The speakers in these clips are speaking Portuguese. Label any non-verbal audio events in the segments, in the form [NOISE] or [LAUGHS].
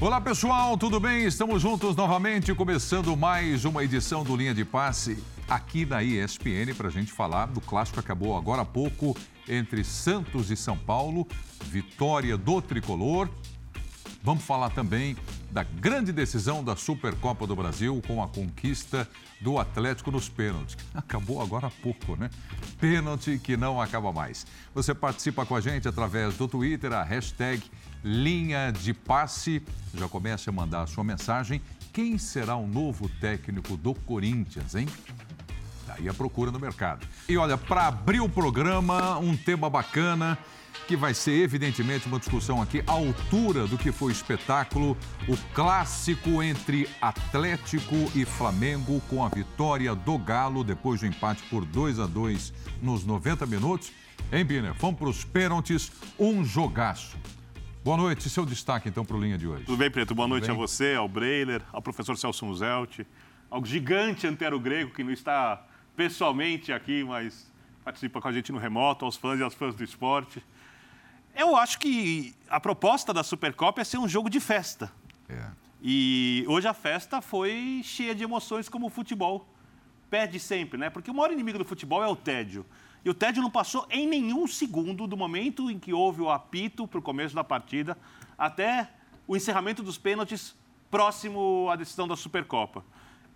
Olá pessoal, tudo bem? Estamos juntos novamente, começando mais uma edição do Linha de Passe aqui na ESPN para a gente falar do clássico que acabou agora há pouco entre Santos e São Paulo, vitória do tricolor. Vamos falar também da grande decisão da Supercopa do Brasil com a conquista do Atlético nos pênaltis. [LAUGHS] Acabou agora há pouco, né? Pênalti que não acaba mais. Você participa com a gente através do Twitter, a hashtag linha de passe. Já comece a mandar a sua mensagem. Quem será o novo técnico do Corinthians, hein? Daí a procura no mercado. E olha, para abrir o programa, um tema bacana que vai ser evidentemente uma discussão aqui à altura do que foi o espetáculo, o clássico entre Atlético e Flamengo com a vitória do Galo depois do empate por 2 a 2 nos 90 minutos. Hein, Biner? Vamos para os pênaltis, um jogaço. Boa noite, seu destaque então para o Linha de hoje. Tudo bem, Preto? Boa Tudo noite bem? a você, ao Breiler, ao professor Celso Muzelt, ao gigante Antero Grego, que não está pessoalmente aqui, mas participa com a gente no remoto, aos fãs e aos fãs do esporte. Eu acho que a proposta da Supercopa é ser um jogo de festa. É. E hoje a festa foi cheia de emoções como o futebol pede sempre, né? Porque o maior inimigo do futebol é o tédio. E o tédio não passou em nenhum segundo do momento em que houve o apito para o começo da partida até o encerramento dos pênaltis próximo à decisão da Supercopa.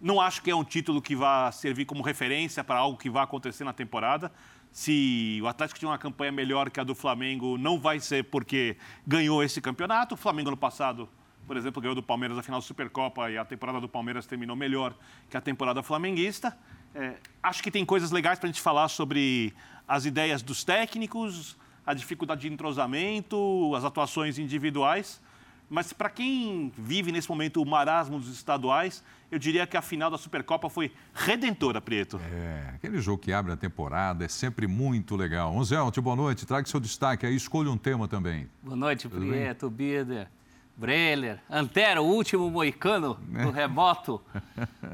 Não acho que é um título que vá servir como referência para algo que vai acontecer na temporada, se o Atlético tinha uma campanha melhor que a do Flamengo, não vai ser porque ganhou esse campeonato. O Flamengo no passado, por exemplo, ganhou do Palmeiras a final da Supercopa e a temporada do Palmeiras terminou melhor que a temporada flamenguista. É, acho que tem coisas legais para a gente falar sobre as ideias dos técnicos, a dificuldade de entrosamento, as atuações individuais. Mas para quem vive nesse momento o marasmo dos estaduais, eu diria que a final da Supercopa foi redentora, Prieto. É, aquele jogo que abre a temporada é sempre muito legal. Onzelte, boa noite. Traga seu destaque aí, escolha um tema também. Boa noite, Tudo Prieto, Bider, Breler, Antero, o último moicano do remoto.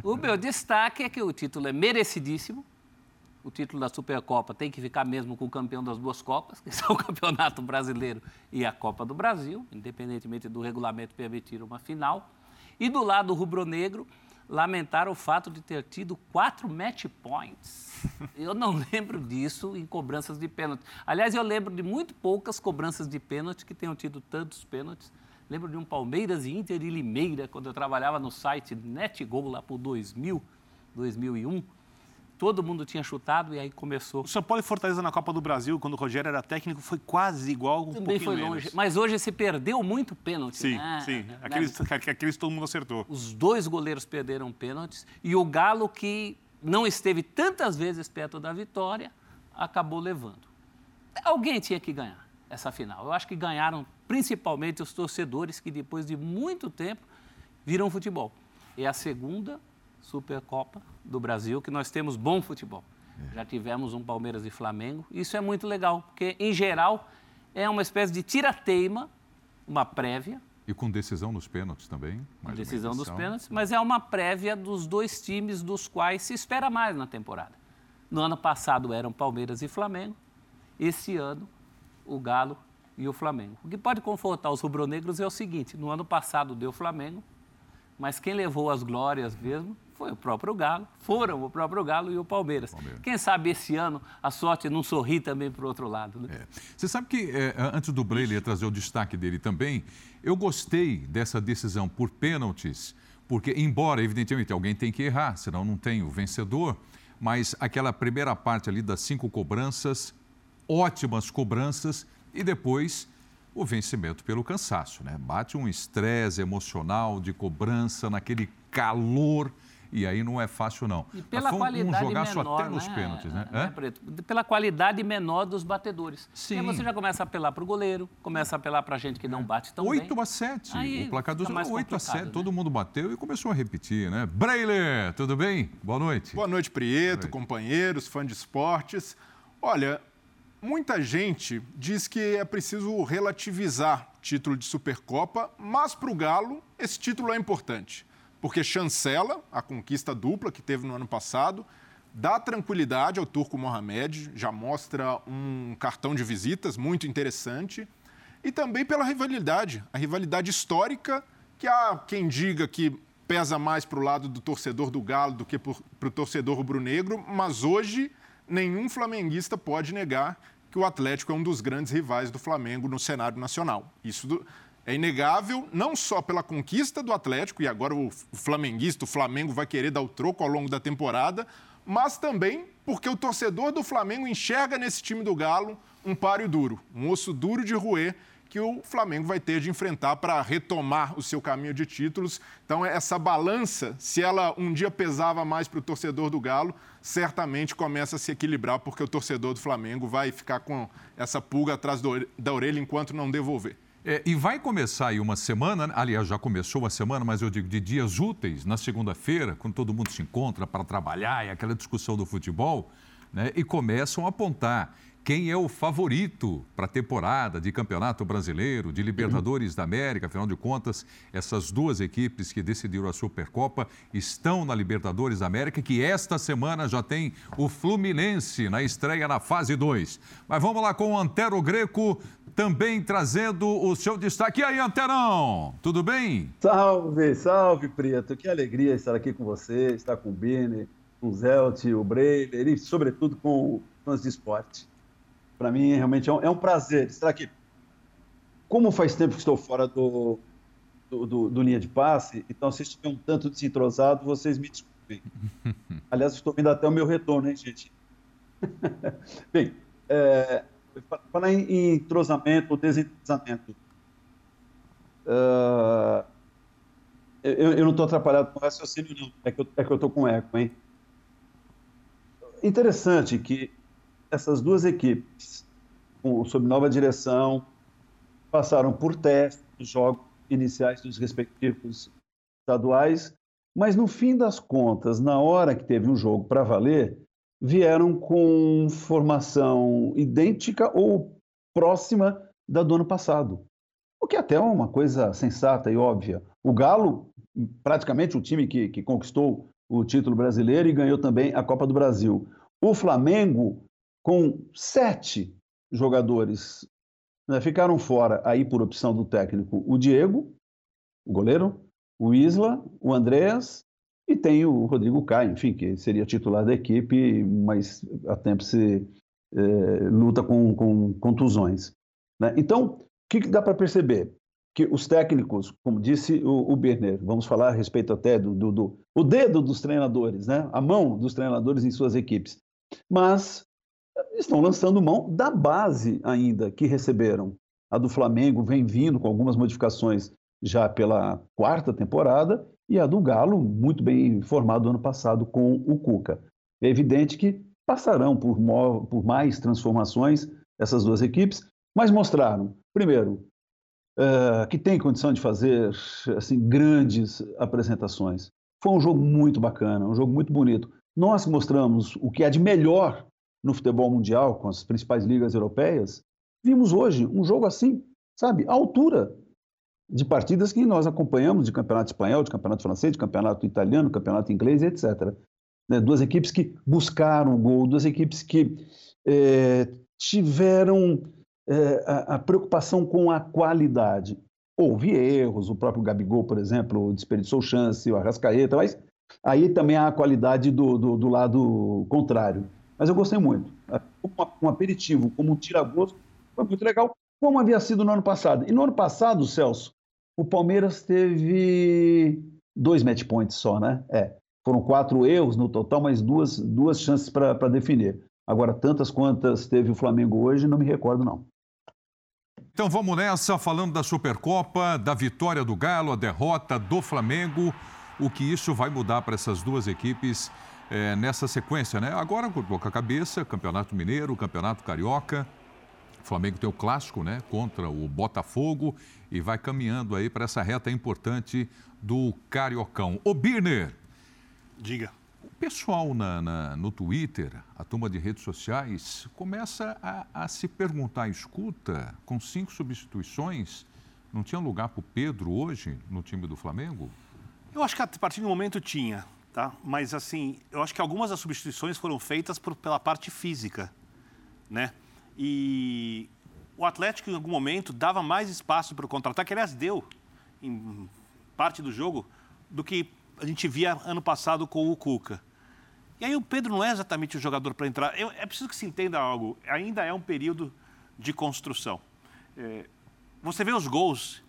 o meu destaque é que o título é merecidíssimo o título da Supercopa tem que ficar mesmo com o campeão das duas Copas, que [LAUGHS] são o Campeonato Brasileiro e a Copa do Brasil, independentemente do regulamento permitir uma final. E do lado rubro-negro, lamentar o fato de ter tido quatro match points. Eu não [LAUGHS] lembro disso em cobranças de pênalti. Aliás, eu lembro de muito poucas cobranças de pênalti que tenham tido tantos pênaltis. Lembro de um Palmeiras e Inter e Limeira, quando eu trabalhava no site NetGol lá por 2000, 2001 todo mundo tinha chutado e aí começou. O São Paulo e Fortaleza na Copa do Brasil, quando o Rogério era técnico, foi quase igual, um Também foi longe. Menos. Mas hoje se perdeu muito pênalti. Sim, né? sim. Aqueles, né? aqueles todo mundo acertou. Os dois goleiros perderam pênaltis e o Galo, que não esteve tantas vezes perto da vitória, acabou levando. Alguém tinha que ganhar essa final. Eu acho que ganharam principalmente os torcedores que depois de muito tempo viram futebol. É a segunda Supercopa do Brasil, que nós temos bom futebol. É. Já tivemos um Palmeiras e Flamengo. Isso é muito legal, porque, em geral, é uma espécie de tira-teima, uma prévia. E com decisão nos pênaltis também. Com decisão dos pênaltis, mas é uma prévia dos dois times dos quais se espera mais na temporada. No ano passado eram Palmeiras e Flamengo. Esse ano, o Galo e o Flamengo. O que pode confortar os rubro-negros é o seguinte: no ano passado deu Flamengo, mas quem levou as glórias mesmo foi o próprio Galo, foram o próprio Galo e o Palmeiras. Palmeiras. Quem sabe esse ano a sorte não sorri também para o outro lado. Né? É. Você sabe que, é, antes do Breyle trazer o destaque dele também, eu gostei dessa decisão por pênaltis, porque, embora, evidentemente, alguém tem que errar, senão não tem o vencedor, mas aquela primeira parte ali das cinco cobranças, ótimas cobranças, e depois o vencimento pelo cansaço, né? Bate um estresse emocional de cobrança naquele calor e aí não é fácil, não. E pela qualidade um jogaço menor, até nos né? pênaltis, né? É? Preto? Pela qualidade menor dos batedores. Sim. Porque você já começa a apelar para o goleiro, começa a apelar para a gente que não bate tão 8 bem. a 7. Aí o placar dos 8 a 7. Né? Todo mundo bateu e começou a repetir, né? Breiler, tudo bem? Boa noite. Boa noite, Prieto, Boa noite. companheiros, fã de esportes. Olha, muita gente diz que é preciso relativizar título de Supercopa, mas para o Galo esse título é importante porque chancela a conquista dupla que teve no ano passado, dá tranquilidade ao Turco Mohamed, já mostra um cartão de visitas muito interessante, e também pela rivalidade, a rivalidade histórica que há quem diga que pesa mais para o lado do torcedor do Galo do que para o torcedor rubro-negro, mas hoje nenhum flamenguista pode negar que o Atlético é um dos grandes rivais do Flamengo no cenário nacional. Isso do, é inegável, não só pela conquista do Atlético, e agora o flamenguista, o Flamengo vai querer dar o troco ao longo da temporada, mas também porque o torcedor do Flamengo enxerga nesse time do Galo um páreo duro, um osso duro de roer que o Flamengo vai ter de enfrentar para retomar o seu caminho de títulos. Então, essa balança, se ela um dia pesava mais para o torcedor do Galo, certamente começa a se equilibrar, porque o torcedor do Flamengo vai ficar com essa pulga atrás da orelha enquanto não devolver. É, e vai começar aí uma semana, aliás, já começou uma semana, mas eu digo de dias úteis, na segunda-feira, quando todo mundo se encontra para trabalhar e aquela discussão do futebol, né, e começam a apontar quem é o favorito para a temporada de Campeonato Brasileiro, de Libertadores da América. Afinal de contas, essas duas equipes que decidiram a Supercopa estão na Libertadores da América, que esta semana já tem o Fluminense na estreia na fase 2. Mas vamos lá com o Antero Greco, também trazendo o seu destaque. E aí, Anterão, tudo bem? Salve, salve, Preto. Que alegria estar aqui com você, estar com o Bini, com o Zelt, o Breiler e, sobretudo, com fãs de esporte. Para mim, realmente é um, é um, prazer estar aqui. Como faz tempo que estou fora do, do, do, do linha de passe, então se estiver um tanto desentrosado, vocês me desculpem. [LAUGHS] Aliás, estou vindo até o meu retorno, hein, gente? [LAUGHS] Bem, é, falar em, entrosamento, desentrosamento. Uh, eu, eu, não estou atrapalhado com o raciocínio, não. É que eu é estou com eco, hein? Interessante que essas duas equipes, com, sob nova direção, passaram por testes jogos iniciais dos respectivos estaduais, mas no fim das contas, na hora que teve um jogo para valer, vieram com formação idêntica ou próxima da do ano passado. O que até é uma coisa sensata e óbvia. O Galo, praticamente o time que, que conquistou o título brasileiro e ganhou também a Copa do Brasil. O Flamengo com sete jogadores. Né, ficaram fora, aí por opção do técnico, o Diego, o goleiro, o Isla, o Andreas e tem o Rodrigo Caio, enfim, que seria titular da equipe, mas há tempo se é, luta com, com contusões. Né? Então, o que, que dá para perceber? Que os técnicos, como disse o, o Berner, vamos falar a respeito até do, do, do, o dedo dos treinadores, né? a mão dos treinadores em suas equipes. Mas estão lançando mão da base ainda que receberam. A do Flamengo vem vindo com algumas modificações já pela quarta temporada e a do Galo, muito bem formado ano passado com o Cuca. É evidente que passarão por, por mais transformações essas duas equipes, mas mostraram, primeiro, uh, que tem condição de fazer assim, grandes apresentações. Foi um jogo muito bacana, um jogo muito bonito. Nós mostramos o que há de melhor no futebol mundial, com as principais ligas europeias, vimos hoje um jogo assim, sabe, à altura de partidas que nós acompanhamos de campeonato espanhol, de campeonato francês, de campeonato italiano, campeonato inglês, etc. Né? Duas equipes que buscaram o gol, duas equipes que é, tiveram é, a, a, preocupação com a qualidade. Houve erros, o próprio Gabigol, por exemplo, desperdiçou chance, o Arrascaeta, mas aí também há a qualidade do, do, do lado contrário. Mas eu gostei muito. Um aperitivo, como um tira-gosto, foi muito legal, como havia sido no ano passado. E no ano passado, Celso, o Palmeiras teve dois match points só, né? É. Foram quatro erros no total, mas duas, duas chances para definir. Agora, tantas quantas teve o Flamengo hoje, não me recordo, não. Então vamos nessa, falando da Supercopa, da vitória do Galo, a derrota do Flamengo, o que isso vai mudar para essas duas equipes é, nessa sequência, né? Agora, coloca a cabeça, Campeonato Mineiro, Campeonato Carioca. O Flamengo tem o clássico, né? Contra o Botafogo e vai caminhando aí para essa reta importante do Cariocão. O Birner. Diga. O pessoal na, na, no Twitter, a turma de redes sociais, começa a, a se perguntar: escuta, com cinco substituições, não tinha lugar para o Pedro hoje no time do Flamengo? Eu acho que a partir do momento tinha tá? Mas assim, eu acho que algumas das substituições foram feitas por, pela parte física, né? E o Atlético em algum momento dava mais espaço para o contra-ataque, aliás deu em parte do jogo do que a gente via ano passado com o Cuca. E aí o Pedro não é exatamente o jogador para entrar. Eu, é preciso que se entenda algo. Ainda é um período de construção. É, você vê os gols,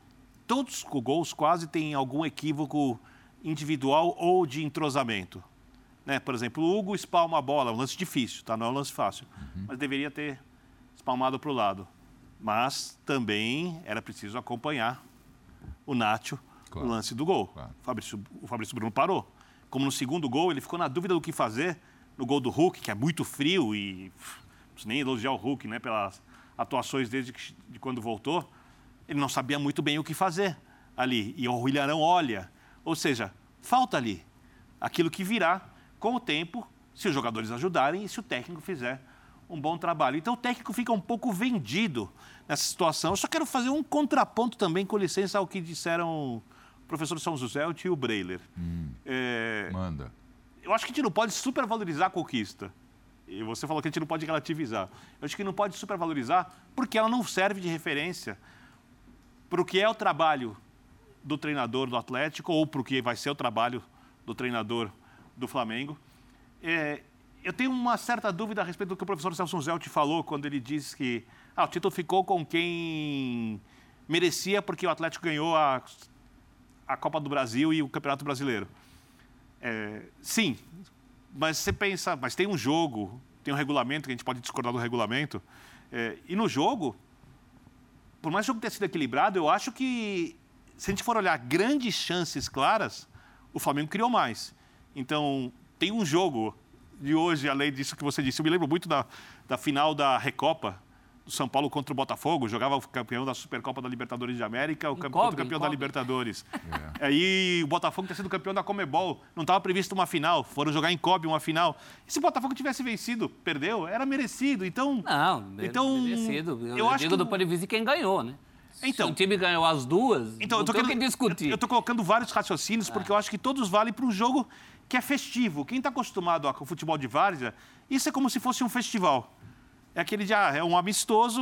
todos os gols quase têm algum equívoco individual ou de entrosamento. Né? Por exemplo, o Hugo espalma a bola, um lance difícil, tá? não é um lance fácil, uhum. mas deveria ter espalmado para o lado. Mas também era preciso acompanhar o Nacho claro. no lance do gol. Claro. O, Fabrício, o Fabrício Bruno parou. Como no segundo gol, ele ficou na dúvida do que fazer no gol do Hulk, que é muito frio e não preciso nem elogiar o Hulk né, pelas atuações desde que, de quando voltou. Ele não sabia muito bem o que fazer ali. E o Ilharão olha. Ou seja, falta ali aquilo que virá com o tempo, se os jogadores ajudarem e se o técnico fizer um bom trabalho. Então o técnico fica um pouco vendido nessa situação. Eu só quero fazer um contraponto também, com licença, ao que disseram professor São José e o Breiler. Hum, é... Manda. Eu acho que a gente não pode supervalorizar a conquista. E você falou que a gente não pode relativizar. Eu acho que não pode supervalorizar porque ela não serve de referência para o que é o trabalho do treinador do Atlético ou para o que vai ser o trabalho do treinador do Flamengo. É, eu tenho uma certa dúvida a respeito do que o professor Celso Zelt falou quando ele disse que ah, o título ficou com quem merecia porque o Atlético ganhou a a Copa do Brasil e o Campeonato Brasileiro. É, sim, mas você pensa, mas tem um jogo, tem um regulamento, que a gente pode discordar do regulamento, é, e no jogo, por mais que o jogo tenha sido equilibrado, eu acho que, se a gente for olhar grandes chances claras, o Flamengo criou mais. Então, tem um jogo de hoje, além disso que você disse, eu me lembro muito da, da final da Recopa, do São Paulo contra o Botafogo, jogava o campeão da Supercopa da Libertadores de América, o campeão, cobre, campeão da Libertadores. [LAUGHS] É. Aí o Botafogo tinha sido campeão da Comebol, não estava previsto uma final, foram jogar em Kobe uma final. E se o Botafogo tivesse vencido, perdeu, era merecido. Então, não, então merecido. Eu, eu acho digo que... do ponto de vista de quem ganhou, né? Então, Se o time ganhou as duas, então, eu tô querendo, que discutir. Eu estou colocando vários raciocínios, é. porque eu acho que todos valem para um jogo que é festivo. Quem está acostumado com o futebol de várzea, isso é como se fosse um festival é aquele de, ah, é um amistoso,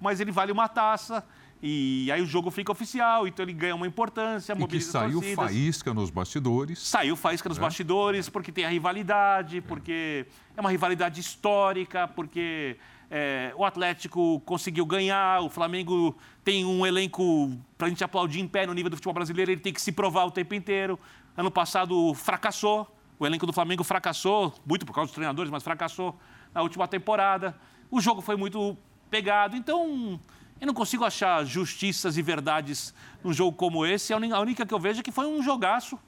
mas ele vale uma taça. E aí o jogo fica oficial, então ele ganha uma importância, e que saiu torcidas. faísca nos bastidores. Saiu faísca nos é. bastidores, porque tem a rivalidade, porque é uma rivalidade histórica, porque é, o Atlético conseguiu ganhar, o Flamengo tem um elenco para a gente aplaudir em pé no nível do futebol brasileiro, ele tem que se provar o tempo inteiro. Ano passado fracassou, o elenco do Flamengo fracassou, muito por causa dos treinadores, mas fracassou na última temporada. O jogo foi muito pegado, então eu não consigo achar justiças e verdades num jogo como esse. A única que eu vejo é que foi um jogaço.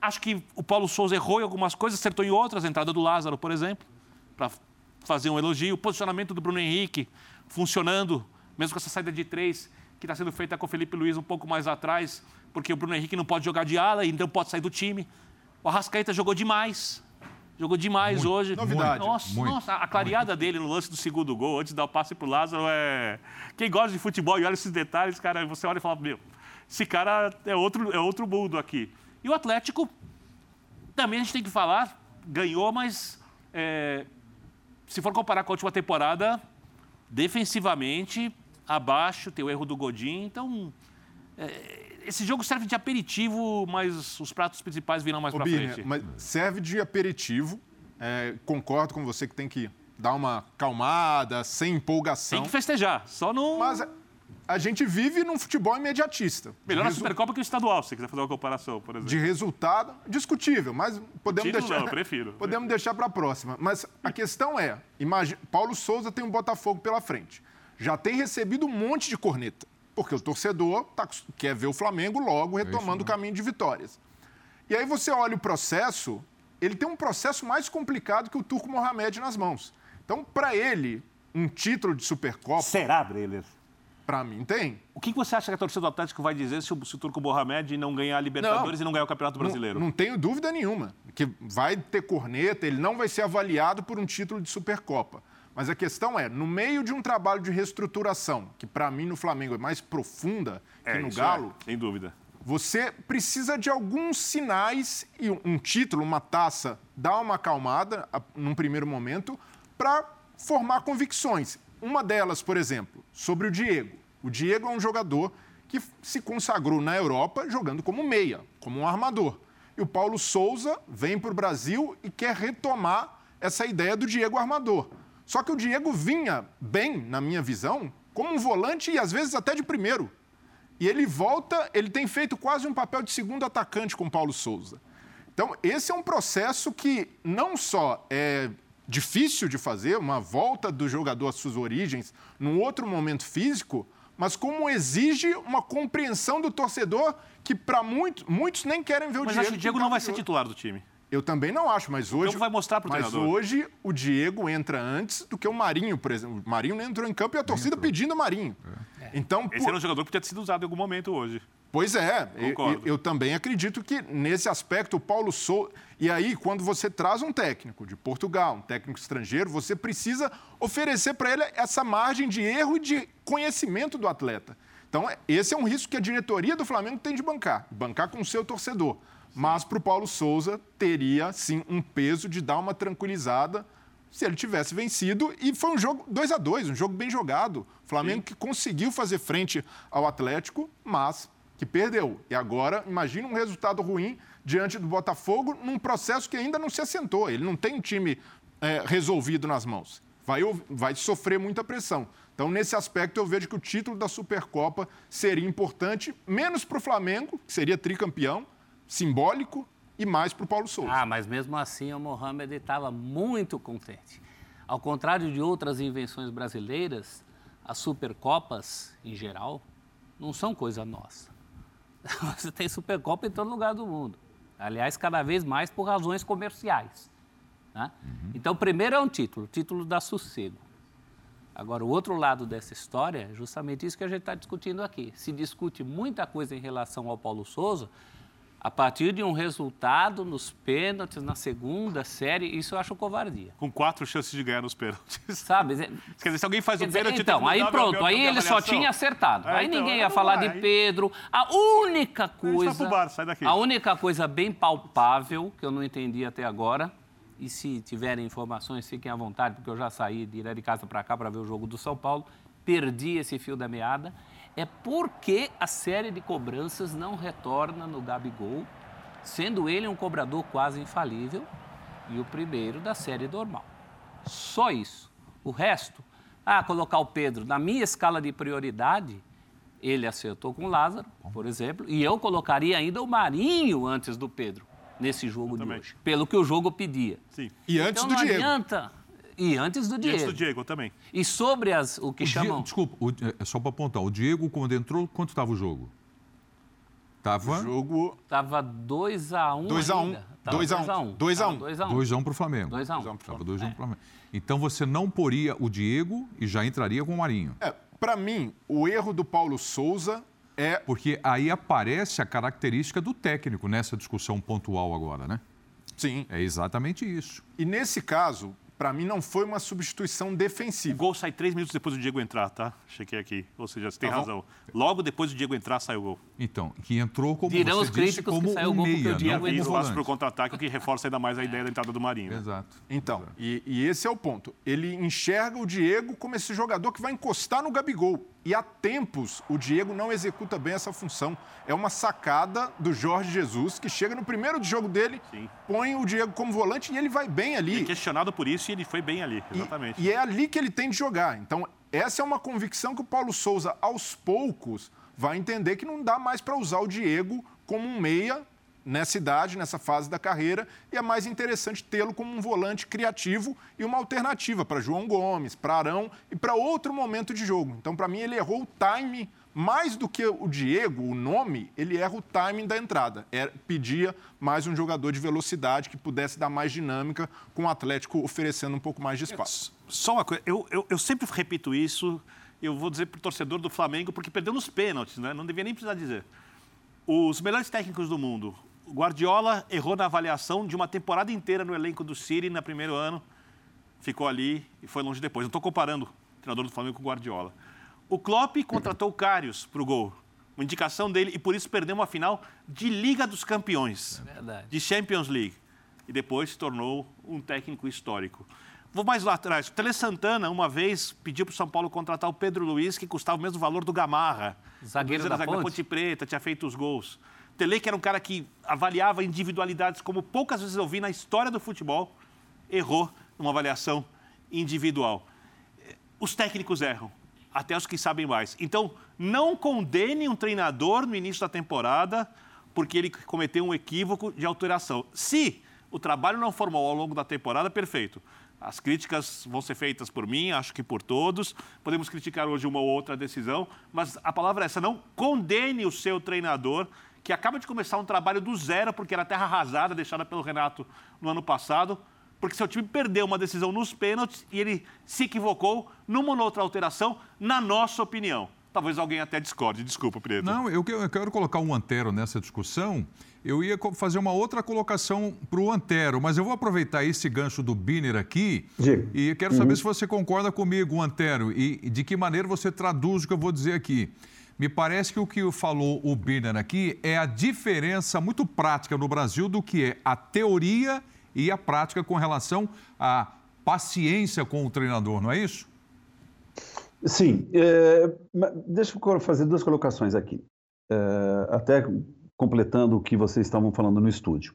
Acho que o Paulo Souza errou em algumas coisas, acertou em outras. A entrada do Lázaro, por exemplo, para fazer um elogio. O posicionamento do Bruno Henrique funcionando, mesmo com essa saída de três que está sendo feita com o Felipe Luiz um pouco mais atrás, porque o Bruno Henrique não pode jogar de ala e então pode sair do time. O Arrascaeta jogou demais. Jogou demais muito, hoje. Novidade. Nossa, muito, nossa, a clareada muito. dele no lance do segundo gol, antes de dar o passe pro Lázaro, é. Quem gosta de futebol e olha esses detalhes, cara, você olha e fala, meu, esse cara é outro, é outro mundo aqui. E o Atlético, também a gente tem que falar, ganhou, mas é, se for comparar com a última temporada, defensivamente, abaixo, tem o erro do Godin, então. É, esse jogo serve de aperitivo, mas os pratos principais virão mais para frente. Mas serve de aperitivo. É, concordo com você que tem que dar uma calmada, sem empolgação. Tem que festejar, só não. Mas a gente vive num futebol imediatista. Melhor na Supercopa que o estadual, se você quiser fazer uma comparação, por exemplo. De resultado, discutível, mas podemos Título, deixar. Não, eu prefiro. Podemos deixar para a próxima. Mas a questão é: imagine, Paulo Souza tem um Botafogo pela frente. Já tem recebido um monte de corneta porque o torcedor tá, quer ver o Flamengo logo é retomando o caminho de vitórias. E aí você olha o processo, ele tem um processo mais complicado que o Turco Mohamed nas mãos. Então, para ele, um título de Supercopa. Será, Breler? Para mim, tem. O que você acha que a torcida do Atlético vai dizer se o, se o Turco Mohamed não ganhar a Libertadores não, e não ganhar o Campeonato Brasileiro? Não, não tenho dúvida nenhuma. Que vai ter corneta, ele não vai ser avaliado por um título de Supercopa. Mas a questão é, no meio de um trabalho de reestruturação, que para mim no Flamengo é mais profunda que é, no Galo, é, sem dúvida. Você precisa de alguns sinais e um título, uma taça, dá uma acalmada num primeiro momento para formar convicções. Uma delas, por exemplo, sobre o Diego. O Diego é um jogador que se consagrou na Europa jogando como meia, como um armador. E o Paulo Souza vem para o Brasil e quer retomar essa ideia do Diego armador. Só que o Diego vinha bem, na minha visão, como um volante e às vezes até de primeiro. E ele volta, ele tem feito quase um papel de segundo atacante com o Paulo Souza. Então, esse é um processo que não só é difícil de fazer, uma volta do jogador às suas origens num outro momento físico, mas como exige uma compreensão do torcedor que, para muitos, muitos nem querem ver o mas Diego. Mas acho que o Diego não vai ser titular do time. Eu também não acho, mas hoje. Então vai mostrar pro Mas treinador. hoje o Diego entra antes do que o Marinho, por exemplo. O Marinho não entrou em campo e a torcida pedindo o Marinho. Então, Esse por- era um jogador que podia ter sido usado em algum momento hoje. Pois é, eu, eu- também acredito que nesse aspecto o Paulo Souza. E aí, quando você traz um técnico de Portugal, um técnico estrangeiro, você precisa oferecer para ele essa margem de erro e de conhecimento do atleta. Então, é- esse é um risco que a diretoria do Flamengo tem de bancar bancar com o seu torcedor. Mas para o Paulo Souza teria sim um peso de dar uma tranquilizada se ele tivesse vencido. E foi um jogo 2 a 2 um jogo bem jogado. Flamengo que conseguiu fazer frente ao Atlético, mas que perdeu. E agora, imagina um resultado ruim diante do Botafogo num processo que ainda não se assentou. Ele não tem um time é, resolvido nas mãos. Vai, vai sofrer muita pressão. Então, nesse aspecto, eu vejo que o título da Supercopa seria importante, menos para o Flamengo, que seria tricampeão, simbólico, e mais para o Paulo Souza. Ah, mas mesmo assim o Mohamed estava muito contente. Ao contrário de outras invenções brasileiras, as Supercopas, em geral, não são coisa nossa. [LAUGHS] Você tem Supercopa em todo lugar do mundo. Aliás, cada vez mais por razões comerciais. né? Então, primeiro é um título, o título dá sossego. Agora, o outro lado dessa história é justamente isso que a gente está discutindo aqui. Se discute muita coisa em relação ao Paulo Souza a partir de um resultado nos pênaltis, na segunda série, isso eu acho covardia. Com quatro chances de ganhar nos pênaltis. Sabe? [LAUGHS] Quer dizer, se alguém faz um dizer, pênalti... então, aí pronto, aí ele só tinha acertado. É, aí então, ninguém ia falar vai. de Pedro. A única coisa. pro bar, sai daqui. A única coisa bem palpável que eu não entendi até agora, e se tiverem informações, fiquem à vontade, porque eu já saí direto de casa para cá para ver o jogo do São Paulo, perdi esse fio da meada, é porque a série de cobranças não retorna no Gabigol, sendo ele um cobrador quase infalível e o primeiro da série normal. Só isso. O resto, ah, colocar o Pedro na minha escala de prioridade, ele acertou com o Lázaro, por exemplo, e eu colocaria ainda o Marinho antes do Pedro nesse jogo de hoje, pelo que o jogo pedia. Sim. E antes então do não Diego. adianta. E antes do E Diego. antes do Diego também. E sobre as, o que O chamam. Diego- desculpa, o- é só para apontar. O Diego, quando entrou, quanto estava o jogo? Tava Jogo Tava 2x1. 2 a 1. 2 a 1. 2 a 1. 2x1. 2x1 para o Flamengo. 2 a 1. Estava 2x1 para o Flamengo. Então você não poria o Diego e já entraria com o Marinho. É, para mim, o erro do Paulo Souza é Porque aí aparece a característica do técnico nessa discussão pontual agora, né? sim. É exatamente isso. E nesse caso, para mim não foi uma substituição O defensiva. gol sai três minutos depois do Diego entrar, tá? Chequei aqui. Ou seja, você tem Tá razão. Logo depois do Diego entrar, sai o gol. Então, que entrou como Dirão você os disse, críticos que como saiu o um gol porque o meia, Diego E entrou. espaço para o contra-ataque, o que reforça ainda mais a ideia da entrada do Marinho. né? Exato. Então, e, e esse é o ponto. Ele enxerga o Diego como esse jogador que vai encostar no Gabigol. E há tempos o Diego não executa bem essa função. É uma sacada do Jorge Jesus, que chega no primeiro jogo dele, Sim. põe o Diego como volante e ele vai bem Ele é ali. questionado por isso e ele foi bem ali, E- exatamente. E, é ali que ele tem de jogar. Então, essa é uma convicção que o Paulo Souza, aos poucos, vai entender que não dá mais para usar o Diego como um meia nessa idade, nessa fase da carreira, e é mais interessante tê-lo como um volante criativo e uma alternativa para João Gomes, para Arão e para outro momento de jogo. Então, para mim, ele errou o time mais do que o Diego, o nome, ele erra o timing da entrada. É, pedia mais um jogador de velocidade que pudesse dar mais dinâmica, com o Atlético oferecendo um pouco mais de espaço. Só uma coisa, eu, eu, eu sempre repito isso, eu vou dizer para o torcedor do Flamengo, porque perdeu nos pênaltis, né? não devia nem precisar dizer. Os melhores técnicos do mundo, o Guardiola errou na avaliação de uma temporada inteira no elenco do City no primeiro ano, ficou ali e foi longe depois. Não estou comparando o treinador do Flamengo com o Guardiola. O Klopp contratou o Karius para o gol, uma indicação dele, e por isso perdeu uma final de Liga dos Campeões Verdade. de Champions League e depois se tornou um técnico histórico. Vou mais lá atrás. O Tele Santana, uma vez, pediu para o São Paulo contratar o Pedro Luiz, que custava o mesmo valor do Gamarra. Zagueiro da zagueiro Ponte. Ponte Preta, tinha feito os gols. Tele, que era um cara que avaliava individualidades como poucas vezes eu vi na história do futebol, errou numa avaliação individual. Os técnicos erram, até os que sabem mais. Então, não condene um treinador no início da temporada porque ele cometeu um equívoco de alteração. Se o trabalho não formou ao longo da temporada, perfeito. As críticas vão ser feitas por mim, acho que por todos. Podemos criticar hoje uma ou outra decisão, mas a palavra é essa: não condene o seu treinador, que acaba de começar um trabalho do zero, porque era terra arrasada deixada pelo Renato no ano passado, porque seu time perdeu uma decisão nos pênaltis e ele se equivocou numa ou outra alteração, na nossa opinião. Talvez alguém até discorde. Desculpa, Preto. Não, eu que- eu quero colocar um Antero nessa discussão. Eu ia fazer uma outra colocação para o Antero, mas eu vou aproveitar esse gancho do Biner aqui e quero saber se você concorda comigo, Antero, e e de que maneira você traduz o que eu vou dizer aqui. Me parece que o que falou o Biner aqui é a diferença muito prática no Brasil do que é a teoria e a prática com relação à paciência com o treinador, não é isso? Sim, é, deixa eu fazer duas colocações aqui, é, até completando o que vocês estavam falando no estúdio.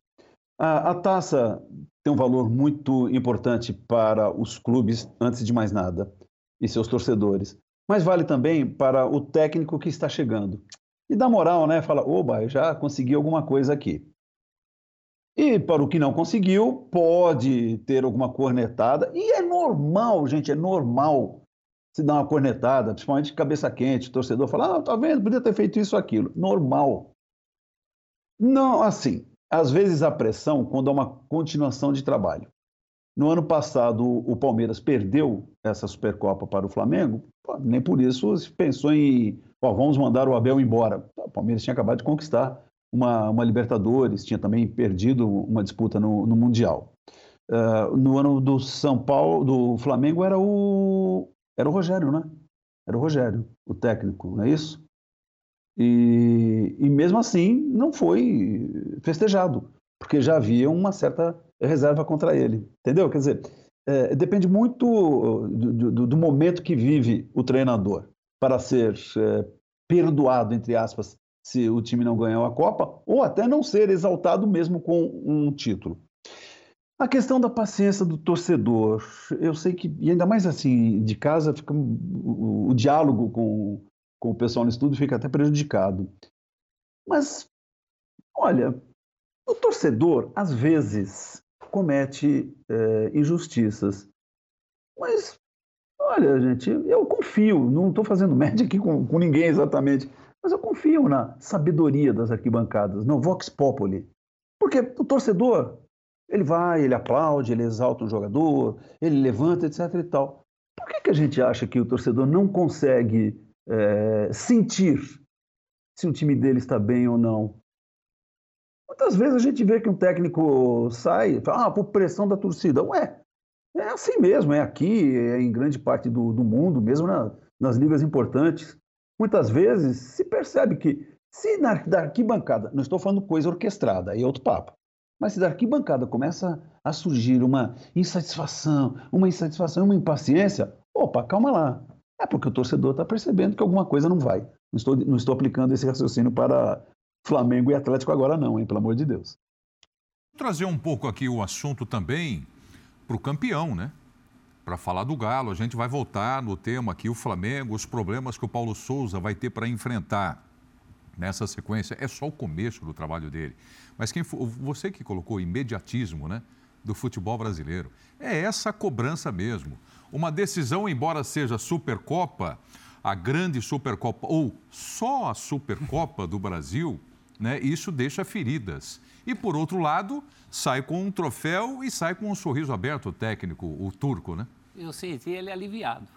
A, a taça tem um valor muito importante para os clubes, antes de mais nada, e seus torcedores, mas vale também para o técnico que está chegando. E dá moral, né? Fala, oba, eu já consegui alguma coisa aqui. E para o que não conseguiu, pode ter alguma cornetada, e é normal, gente, é normal se dá uma cornetada, principalmente cabeça quente, torcedor fala, ah, tá vendo, podia ter feito isso, aquilo. Normal. Não, assim, às vezes a pressão quando há uma continuação de trabalho. No ano passado, o Palmeiras perdeu essa Supercopa para o Flamengo, pô, nem por isso se pensou em, ó, vamos mandar o Abel embora. O Palmeiras tinha acabado de conquistar uma, uma Libertadores, tinha também perdido uma disputa no, no Mundial. Uh, no ano do São Paulo, do Flamengo, era o, era o Rogério, né? Era o Rogério, o técnico, não é isso? E, e mesmo assim não foi festejado, porque já havia uma certa reserva contra ele, entendeu? Quer dizer, é, depende muito do, do, do, momento que vive o treinador para ser é, perdoado, entre aspas, se o time não ganhou a Copa, ou até não ser exaltado mesmo com um título. A questão da paciência do torcedor, eu sei que, e ainda mais assim, de casa, fica, o, o diálogo com, com o pessoal no estudo fica até prejudicado. Mas, olha, o torcedor, às vezes, comete é, injustiças. Mas, olha, gente, eu confio, não estou fazendo [LAUGHS] média aqui com, com ninguém exatamente, mas eu confio na sabedoria das arquibancadas, no Vox Populi. Porque o torcedor, ele vai, ele aplaude, ele exalta um jogador, ele levanta, etc e tal. Por que, que a gente acha que o torcedor não consegue é, sentir se o time dele está bem ou não? Muitas vezes a gente vê que um técnico sai e fala, ah, por pressão da torcida. Ué, é assim mesmo, é aqui, é em grande parte do, do mundo, mesmo na, nas ligas importantes. Muitas vezes se percebe que se na, da arquibancada, não estou falando coisa orquestrada, aí é outro papo, mas se da arquibancada começa a surgir uma insatisfação, uma insatisfação, uma impaciência, opa, calma lá. É porque o torcedor está percebendo que alguma coisa não vai. Não estou, não estou aplicando esse raciocínio para Flamengo e Atlético agora não, hein? Pelo amor de Deus. Vou trazer um pouco aqui o assunto também para o campeão, né? Para falar do Galo, a gente vai voltar no tema aqui, o Flamengo, os problemas que o Paulo Souza vai ter para enfrentar nessa sequência. É só o começo do trabalho dele. Mas quem você que colocou imediatismo, né? Do futebol brasileiro. É essa cobrança mesmo. Uma decisão, embora seja Supercopa, a grande Supercopa, ou só a Supercopa do Brasil, né? Isso deixa feridas. E por outro lado, sai com um troféu e sai com um sorriso aberto o técnico, o turco, né? Eu senti ele aliviado.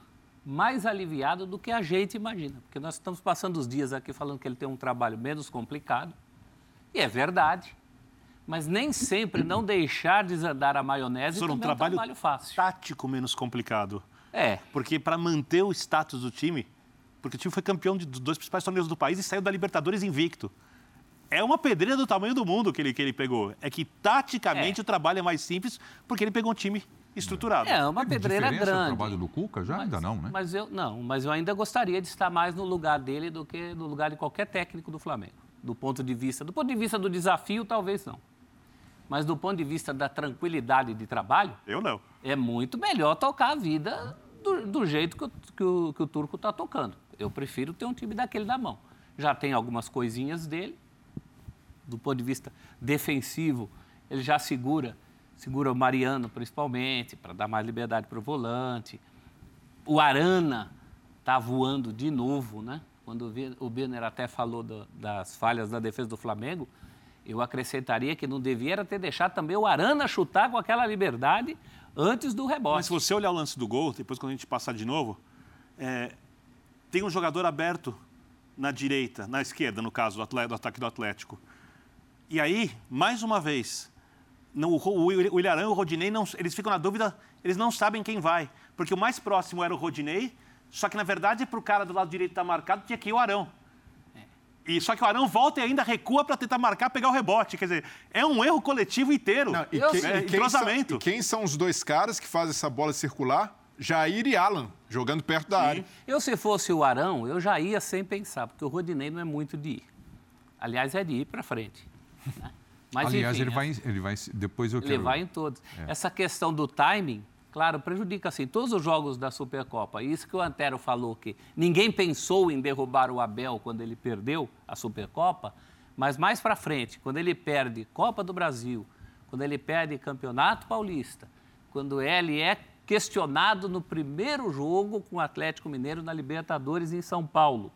Mais aliviado do que a gente imagina. Porque nós estamos passando os dias aqui falando que ele tem um trabalho menos complicado. E é verdade. Mas nem sempre não deixar desandar a maionese Só um também trabalho, é um trabalho fácil. tático menos complicado. É. Porque para manter o status do time, porque o time foi campeão de, dos dois principais torneios do país e saiu da Libertadores invicto. É uma pedreira do tamanho do mundo que ele, que ele pegou. É que taticamente É. o trabalho é mais simples porque ele pegou um time estruturado. É uma pedreira diferença grande. no trabalho do Cuca? Já ainda não, né? Mas eu não, mas eu ainda gostaria de estar mais no lugar dele do que no lugar de qualquer técnico do Flamengo. Do ponto de vista, do ponto de vista do desafio, talvez não. Mas do ponto de vista da tranquilidade de trabalho, Eu não. é muito melhor tocar a vida do, do jeito que o, que o, que o Turco está tocando. Eu prefiro ter um time daquele na mão. Já tem algumas coisinhas dele, do ponto de vista defensivo, ele já segura, segura o Mariano principalmente, para dar mais liberdade para o volante. O Arana está voando de novo, né? Quando o Benner até falou do- das falhas da defesa do Flamengo, eu acrescentaria que não devia ter deixado também o Arana chutar com aquela liberdade antes do rebote. Mas se você olhar o lance do gol, depois quando a gente passar de novo, é, tem um jogador aberto na direita, na esquerda, no caso, do, atle- do ataque do Atlético. E aí, mais uma vez, não, o, o Ilharão e o Rodinei, não, eles ficam na dúvida, eles não sabem quem vai. Porque o mais próximo era o Rodinei, só que, na verdade, para o cara do lado direito estar marcado, tinha que ir o Arão. E só que o Arão volta e ainda recua para tentar marcar, pegar o rebote. Quer dizer, é um erro coletivo inteiro. Não, e, sei. É, e quem são, e quem são os dois caras que fazem essa bola circular? Jair e Alan, jogando perto da área. Eu, se fosse o Arão, eu já ia sem pensar, porque o Rodinei não é muito de ir. Aliás, é de ir para frente. Né? Mas, Aliás, enfim, ele é- vai, ele vai. Depois eu Ele quero. vai em todos. Essa questão do timing, claro, prejudica assim, todos os jogos da Supercopa. Isso que o Antero falou que ninguém pensou em derrubar o Abel quando ele perdeu a Supercopa, mas mais para frente, quando ele perde Copa do Brasil, quando ele perde Campeonato Paulista, quando ele é questionado no primeiro jogo com o Atlético Mineiro na Libertadores em São Paulo,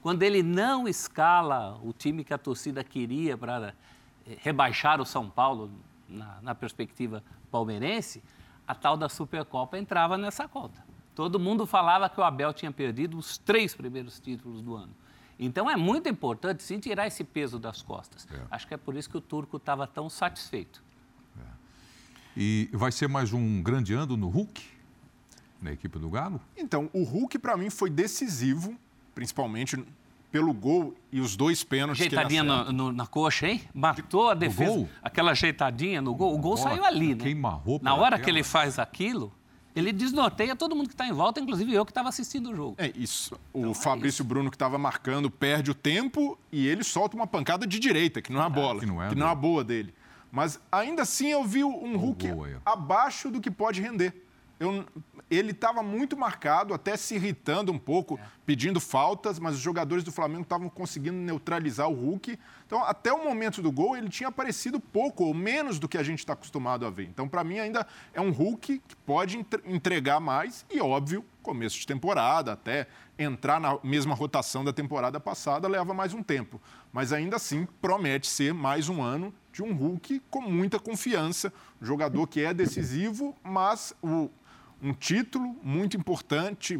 quando ele não escala o time que a torcida queria para rebaixar o São Paulo na, na perspectiva palmeirense, a tal da Supercopa entrava nessa conta. Todo mundo falava que o Abel tinha perdido os três primeiros títulos do ano. Então é muito importante sim tirar esse peso das costas. É. Acho que é por isso que o turco estava tão satisfeito. E vai ser mais um grande ano no Hulk, na equipe do Galo? Então, o Hulk, para mim, foi decisivo, principalmente pelo gol e os dois pênaltis que ele Ajeitadinha acerta. no- no- na coxa, hein? Matou a defesa. gol? Aquela ajeitadinha no gol. O gol Bola saiu ali, né? queima-roupa Na hora que ele faz aquilo, ele desnorteia todo mundo que está em volta, inclusive eu que estava assistindo o jogo. É isso. O Então é Fabrício Bruno, que estava marcando, perde o tempo e ele solta uma pancada de direita, que não é a bola, que não é que a não é a dele. boa dele. Mas ainda assim eu vi um Hulk ó. abaixo do que pode render. Eu- ele estava muito marcado, até se irritando um pouco, pedindo faltas, mas os jogadores do Flamengo estavam conseguindo neutralizar o Hulk. Então, até o momento do gol, ele tinha aparecido pouco ou menos do que a gente está acostumado a ver. Então, para mim, ainda é um Hulk que pode entre- entregar mais e, óbvio, começo de temporada, até entrar na mesma rotação da temporada passada, leva mais um tempo. Mas ainda assim, promete ser mais um ano de um Hulk com muita confiança, um jogador que é decisivo, mas o, um título muito importante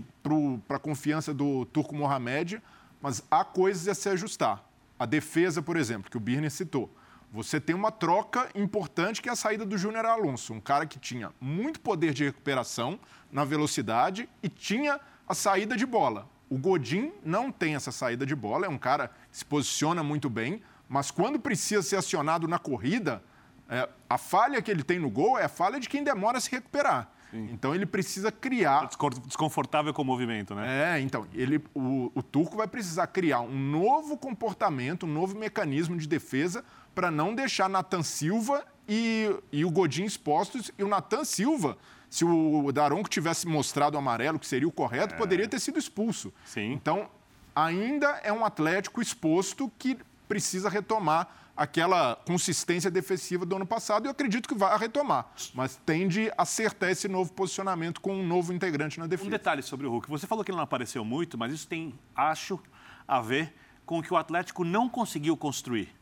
para a confiança do Turco Mohamed, mas há coisas a se ajustar. A defesa, por exemplo, que o Birner citou. Você tem uma troca importante que é a saída do Júnior Alonso, um cara que tinha muito poder de recuperação na velocidade e tinha a saída de bola. O Godin não tem essa saída de bola, é um cara que se posiciona muito bem, mas quando precisa ser acionado na corrida, é, a falha que ele tem no gol é a falha de quem demora a se recuperar. Então ele precisa criar Desconfortável com o movimento, né? é, então, ele, o, o turco vai precisar criar um novo comportamento, um novo mecanismo de defesa para não deixar Natan Silva e, e o Godin expostos. E o Natan Silva, se o Daronco tivesse mostrado o amarelo, que seria o correto, poderia ter sido expulso. Sim. Então, ainda é um Atlético exposto que precisa retomar aquela consistência defensiva do ano passado e eu acredito que vai retomar, mas tem de acertar esse novo posicionamento com um novo integrante na Um defesa. detalhe sobre o Hulk. Você falou que ele não apareceu muito, mas isso tem, acho, a ver com o que o Atlético não conseguiu construir.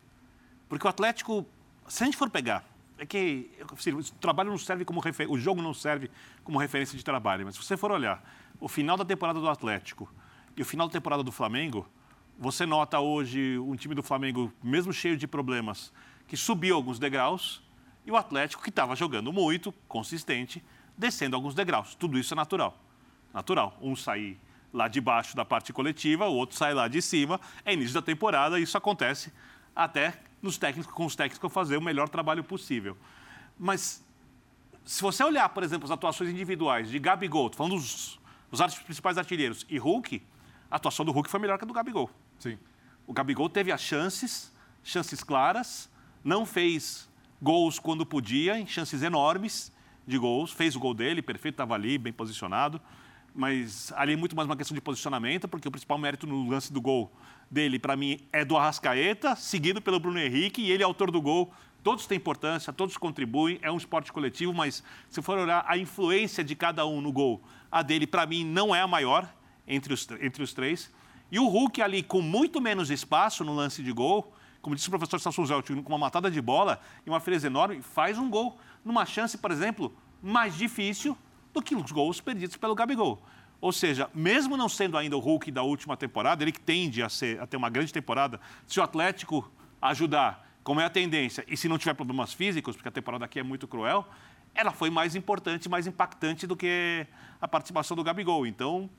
Porque o Atlético, se a gente for pegar, é que assim, o trabalho não serve como refer... o jogo não serve como referência de trabalho, mas se você for olhar o final da temporada do Atlético e o final da temporada do Flamengo, você nota hoje um time do Flamengo, mesmo cheio de problemas, que subiu alguns degraus e o Atlético, que estava jogando muito, consistente, descendo alguns degraus. Tudo isso é natural. Natural. Um sair lá de baixo da parte coletiva, o outro sai lá de cima. É início da temporada isso acontece até nos técnicos, com os técnicos fazer o melhor trabalho possível. Mas Se você olhar, por exemplo, as atuações individuais de Gabigol, falando dos, dos principais artilheiros, e Hulk, a atuação do Hulk foi melhor que a do Gabigol. Sim. O Gabigol teve as chances, chances claras, não fez gols quando podia, em chances enormes de gols, fez o gol dele, perfeito, estava ali, bem posicionado, mas ali é muito mais uma questão de posicionamento, porque o principal mérito no lance do gol dele, para mim, é do Arrascaeta, seguido pelo Bruno Henrique, e ele é autor do gol. Todos têm importância, todos contribuem, é um esporte coletivo, mas se for olhar a influência de cada um no gol, a dele, para mim, não é a maior entre os, entre os três. E o Hulk ali, com muito menos espaço no lance de gol, como disse o professor Sasson Zelt, com uma matada de bola e uma frieza enorme, faz um gol numa chance, por exemplo, mais difícil do que os gols perdidos pelo Gabigol. Ou seja, mesmo não sendo ainda o Hulk da última temporada, ele que tende a, ser, a ter uma grande temporada, se o Atlético ajudar, como é a tendência, e se não tiver problemas físicos, porque a temporada aqui é muito cruel, ela foi mais importante, mais impactante do que a participação do Gabigol. Então,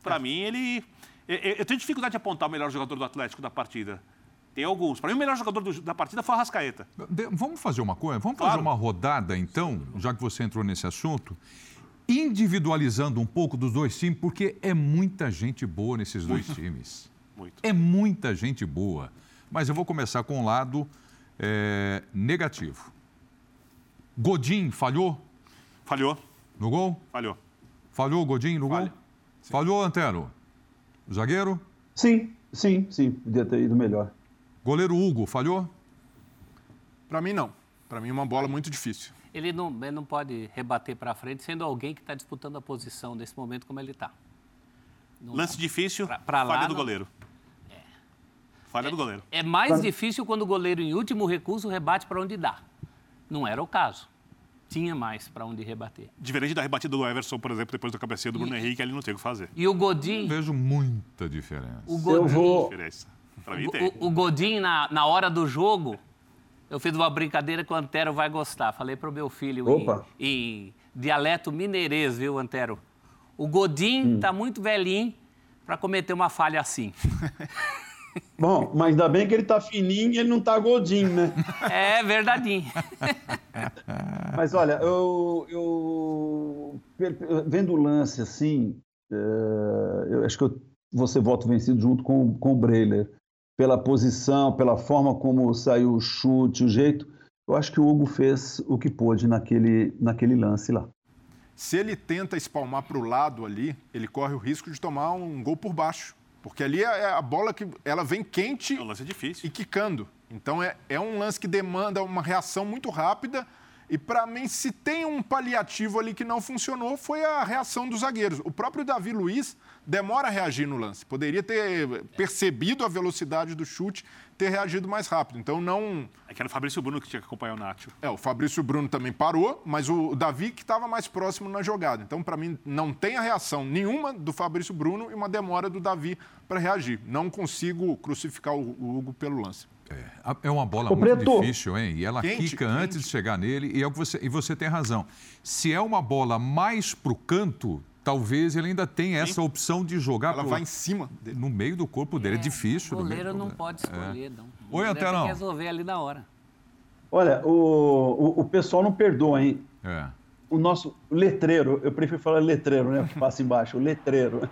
para é. mim, ele eu tenho dificuldade de apontar o melhor jogador do Atlético da partida. Tem alguns. Para mim, o melhor jogador do, da partida foi o Rascaeta. Vamos fazer uma coisa? Vamos claro. fazer uma rodada, então, já que você entrou nesse assunto, individualizando um pouco dos dois times, porque é muita gente boa nesses dois Muito. times. Muito. É muita gente boa. Mas eu vou começar com o um lado é, negativo. Godin falhou? Falhou. No gol? Falhou. Falhou o Godin no Falha. gol? Sim. Falhou, Antero? Zagueiro? Sim, sim, sim. Podia ter ido melhor. Goleiro Hugo, falhou? Para mim, não. Para mim, uma bola muito difícil. Ele não, ele não pode rebater para frente, sendo alguém que está disputando a posição nesse momento como ele está. Lance difícil, pra, pra falha lá, do goleiro. É. Falha é, do goleiro. É mais difícil quando o goleiro, em último recurso, rebate para onde dá. Não era o caso tinha mais para onde rebater. Diferente da rebatida do Everson, por exemplo, depois da cabeceira do Bruno e, Henrique, ele não tem o que fazer. E o Godin... vejo muita diferença. O Godin... Eu vou... mim tem. O, o Godin, na, na hora do jogo, eu fiz uma brincadeira que o Antero vai gostar. Falei para o meu filho Opa. Em, em dialeto mineirês, viu, Antero? O Godin está hum. muito velhinho para cometer uma falha assim. [LAUGHS] Bom, mas ainda bem que ele tá fininho e ele não tá gordinho, né? [LAUGHS] É verdadinho. [LAUGHS] mas olha, eu, eu vendo o lance assim, é, eu acho que eu vou ser voto vencido junto com, com o Breiler. Pela posição, pela forma como saiu o chute, o jeito. Eu acho que o Hugo fez o que pôde naquele, naquele lance lá. Se ele tenta espalmar para o lado ali, ele corre o risco de tomar um gol por baixo. Porque ali é, é a bola que ela vem quente é um lance difícil. e quicando. Então é, é um lance que demanda uma reação muito rápida. E para mim, se tem um paliativo ali que não funcionou, foi a reação dos zagueiros. O próprio Davi Luiz demora a reagir no lance. Poderia ter percebido a velocidade do chute, ter reagido mais rápido. Então não. É que era o Fabrício Bruno que tinha que acompanhar o Nacho. É, o Fabrício Bruno também parou, mas o Davi que estava mais próximo na jogada. Então, para mim, não tem a reação nenhuma do Fabrício Bruno e uma demora do Davi para reagir. Não consigo crucificar o Hugo pelo lance. É, é uma bola muito Preto. difícil, hein? E ela quente, quica quente. antes de chegar nele, e, é você, e você tem razão. Se é uma bola mais para o canto, talvez ele ainda tenha essa opção de jogar. Ela pro... vai em cima dele. No meio do corpo dele. É, é difícil. O goleiro não pode escolher, é. não. O Oi, Antenão. Tem que resolver ali na hora. Olha, o, o, o pessoal não perdoa, hein? É. O nosso letreiro, eu prefiro falar letreiro, né? Que [LAUGHS] passa embaixo, o letreiro.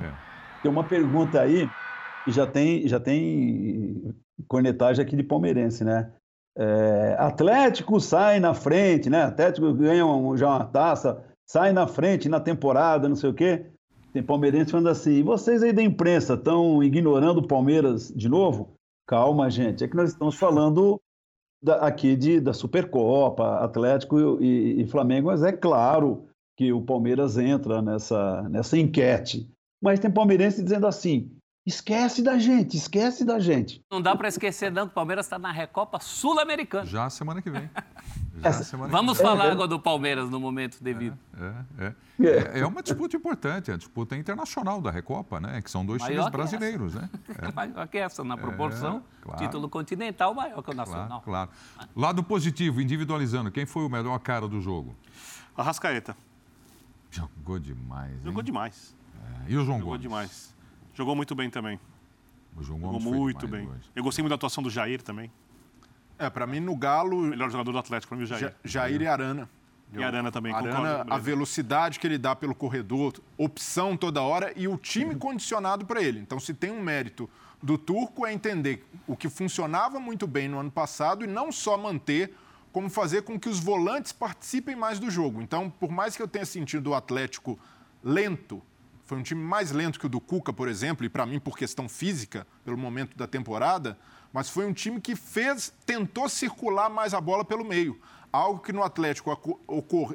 É. Tem uma pergunta aí, e já tem, já tem cornetagem aqui de palmeirense, né? É, Atlético sai na frente, né? Atlético ganha um, já uma taça, sai na frente na temporada, não sei o quê. Tem palmeirense falando assim: vocês aí da imprensa estão ignorando o Palmeiras de novo? Calma, gente, é que nós estamos falando da, aqui de, da Supercopa, Atlético e, e, Flamengo, mas é claro que o Palmeiras entra nessa, nessa enquete. Mas tem palmeirense dizendo assim: Esquece da gente, esquece da gente. Não dá para esquecer, não, que o Palmeiras está na Recopa Sul-Americana. Já semana que vem. [LAUGHS] Já semana Vamos que vem. falar é, agora do Palmeiras no momento devido. É, é, é. é, uma disputa importante, a disputa internacional da Recopa, né? Que são dois maior times brasileiros, né? [LAUGHS] É. Maior que essa, na proporção. Claro. Título continental maior que o nacional. Claro, claro. Lado positivo, individualizando, quem foi o melhor cara do jogo? Arrascaeta. Jogou demais. Hein? Jogou demais. E o João Jogou Gomes? demais. Jogou muito bem também. O João Jogou muito bem. Hoje. Eu gostei muito da atuação do Jair também. É, para mim no Galo. O melhor jogador do Atlético, para mim, o Jair. Jair e Arana. E a Arana também, Arana, concordo. a velocidade que ele dá pelo corredor, opção toda hora e o time [LAUGHS] condicionado para ele. Então, se tem um mérito do Turco é entender o que funcionava muito bem no ano passado e não só manter, como fazer com que os volantes participem mais do jogo. Então, por mais que eu tenha sentido o Atlético lento, foi um time mais lento que o do Cuca, por exemplo, e para mim por questão física, pelo momento da temporada, mas foi um time que fez, tentou circular mais a bola pelo meio algo que no Atlético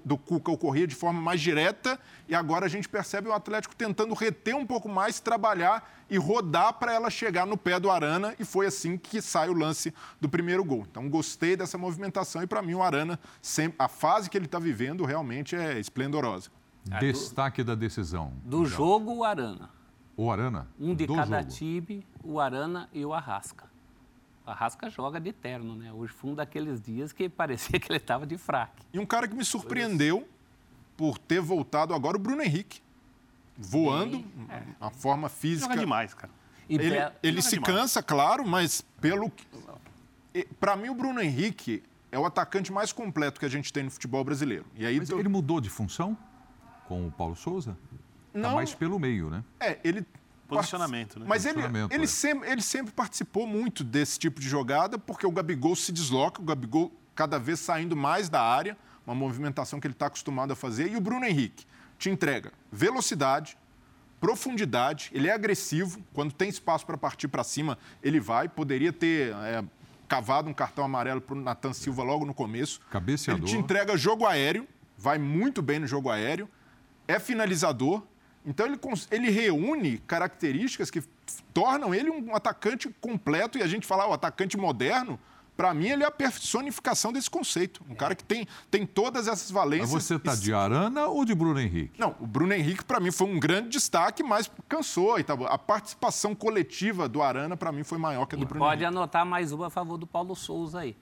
do Cuca ocorria de forma mais direta e agora a gente percebe o Atlético tentando reter um pouco mais, trabalhar e rodar para ela chegar no pé do Arana e foi assim que sai o lance do primeiro gol. Então gostei dessa movimentação e para mim o Arana, a fase que ele está vivendo realmente é esplendorosa. Destaque da decisão. Do jogo, o Arana. O Arana? Um de cada jogo. time, o Arana e o Arrasca. A Rasca joga de terno, né? Hoje foi um daqueles dias que parecia [LAUGHS] que ele estava de fraque. E um cara que me surpreendeu por ter voltado agora, o Bruno Henrique. Voando, Sim, é. a forma física. Joga demais, cara. E ele, ele se demais. cansa, claro, mas pelo. Para mim, o Bruno Henrique é o atacante mais completo que a gente tem no futebol brasileiro. E aí, mas ele mudou de função com o Paulo Souza? Tá Não. Tá mais pelo meio, né? É, ele Posicionamento, né? Mas ele, ele, é. sempre, ele sempre participou muito desse tipo de jogada, porque o Gabigol se desloca, o Gabigol cada vez saindo mais da área, uma movimentação que ele está acostumado a fazer, e o Bruno Henrique te entrega velocidade, profundidade, ele é agressivo, quando tem espaço para partir para cima, ele vai, poderia ter é, cavado um cartão amarelo para o Natan Silva logo no começo. Cabeceador. Ele te entrega jogo aéreo, vai muito bem no jogo aéreo, é finalizador, então ele, ele reúne características que tornam ele um atacante completo e a gente fala o atacante moderno. Para mim, ele é a personificação desse conceito. Um cara que tem, tem todas essas valências. Mas você está de Arana ou de Bruno Henrique? Não, o Bruno Henrique, para mim, foi um grande destaque, mas cansou. E A participação coletiva do Arana, para mim, foi maior que a do e Bruno pode Henrique. Pode anotar mais uma a favor do Paulo Souza aí.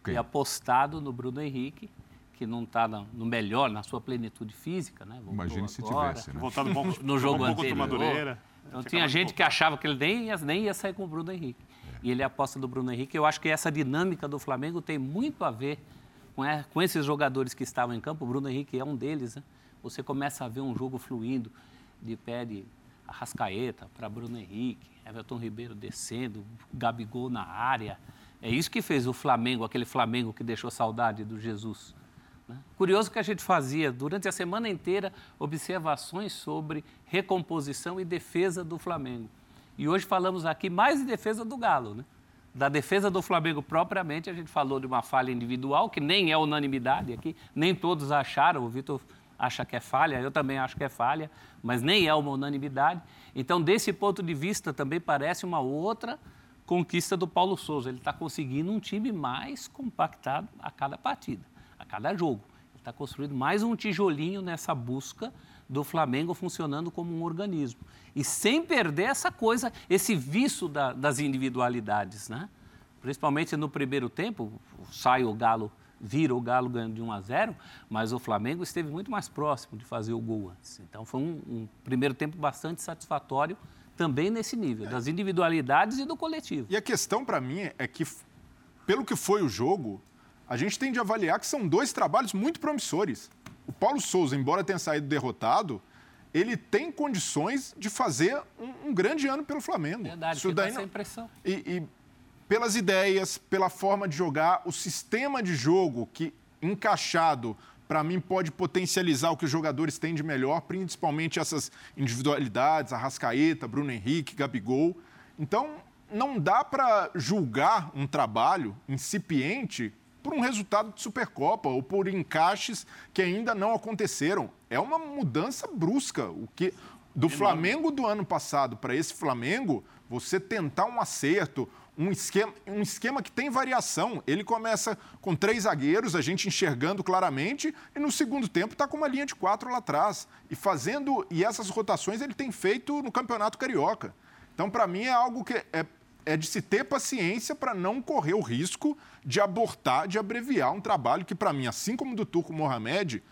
Okay. E apostado no Bruno Henrique que não está no melhor, na sua plenitude física, né? Imagine se tivesse, né? Voltado bom, no jogo bom anterior. Madureira, então tinha gente que achava que ele nem ia, nem ia sair com o Bruno Henrique. É. E ele aposta do Bruno Henrique. Eu acho que essa dinâmica do Flamengo tem muito a ver com, é, com esses jogadores que estavam em campo. O Bruno Henrique é um deles, né? Você começa a ver um jogo fluindo de pé de Arrascaeta para Bruno Henrique, Everton Ribeiro descendo, Gabigol na área. É isso que fez o Flamengo, aquele Flamengo que deixou saudade do Jesus. Né? Curioso que a gente fazia durante a semana inteira observações sobre recomposição e defesa do Flamengo. E hoje falamos aqui mais de defesa do Galo, né? Da defesa do Flamengo propriamente, a gente falou de uma falha individual, que nem é unanimidade aqui, nem todos acharam, o Vitor acha que é falha, eu também acho que é falha, mas nem é uma unanimidade. Então, desse ponto de vista, também parece uma outra conquista do Paulo Souza. Ele está conseguindo um time mais compactado a cada partida cada jogo. Está construído mais um tijolinho nessa busca do Flamengo funcionando como um organismo. E sem perder essa coisa, esse vício da, das individualidades, né? Principalmente no primeiro tempo, sai o Galo, vira o Galo ganhando de 1 a 0, mas o Flamengo esteve muito mais próximo de fazer o gol antes. Então foi um, um primeiro tempo bastante satisfatório também nesse nível, das individualidades e do coletivo. E a questão para mim é que, pelo que foi o jogo, a gente tem de avaliar que são dois trabalhos muito promissores. O Paulo Souza, embora tenha saído derrotado, ele tem condições de fazer um, um grande ano pelo Flamengo. Verdade, Isso daí não... impressão. E, e pelas ideias, pela forma de jogar, o sistema de jogo que encaixado para mim pode potencializar o que os jogadores têm de melhor, principalmente essas individualidades, Arrascaeta, Bruno Henrique, Gabigol. Então, não dá para julgar um trabalho incipiente por um resultado de Supercopa ou por encaixes que ainda não aconteceram. É uma mudança brusca. O que do Flamengo do ano passado para esse Flamengo, você tentar um acerto, um esquema, um esquema que tem variação. Ele começa com três zagueiros, a gente enxergando claramente, e no segundo tempo está com uma linha de quatro lá atrás. E fazendo. E essas rotações ele tem feito no Campeonato Carioca. Então, para mim, é algo que é é de se ter paciência para não correr o risco de abortar, de abreviar um trabalho que, para mim, assim como do Turco Mohamed,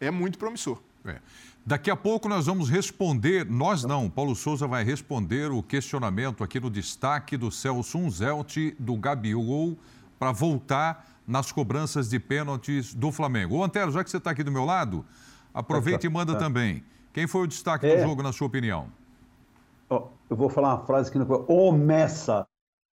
é muito promissor. É. Daqui a pouco nós vamos responder, nós não, Paulo Souza vai responder o questionamento aqui no destaque do Celso Unzelt, do Gabigol, para voltar nas cobranças de pênaltis do Flamengo. Ô, Antero, já que você está aqui do meu lado, aproveita e manda tá. também. Quem foi o destaque é. do jogo, na sua opinião? Eu vou falar uma frase que não. Ô, Messa!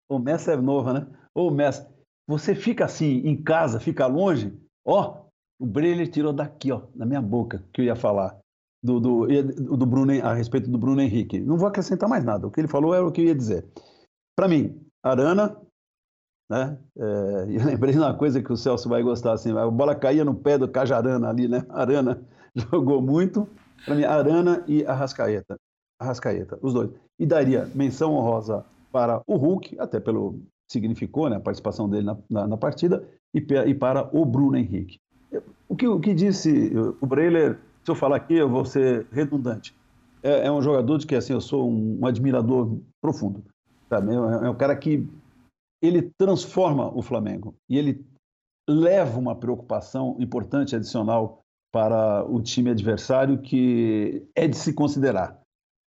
Ô, Messa é nova, né? Ô, Messa, você fica assim, em casa, fica longe, ó, o Breler tirou daqui, ó, na minha boca, que eu ia falar. Do, do, do Bruno, a respeito do Bruno Henrique. Não vou acrescentar mais nada. O que ele falou era o que eu ia dizer. Para mim, Arana, né? É, [LAUGHS] eu lembrei de uma coisa que o Celso vai gostar, assim, a bola caía no pé do Cajarana ali, né? Arana [LAUGHS] jogou muito. Para mim, Arana e Arrascaeta. Arrascaeta, os dois. E daria menção honrosa para o Hulk, até pelo significou né, a participação dele na, na, na partida, e, e, para o Bruno Henrique. O que, o que disse o Breiler, se eu falar aqui, eu vou ser redundante. É, é um jogador de que assim, eu sou um, um admirador profundo. Sabe? É, é um cara que ele transforma o Flamengo e ele leva uma preocupação importante adicional para o time adversário que é de se considerar.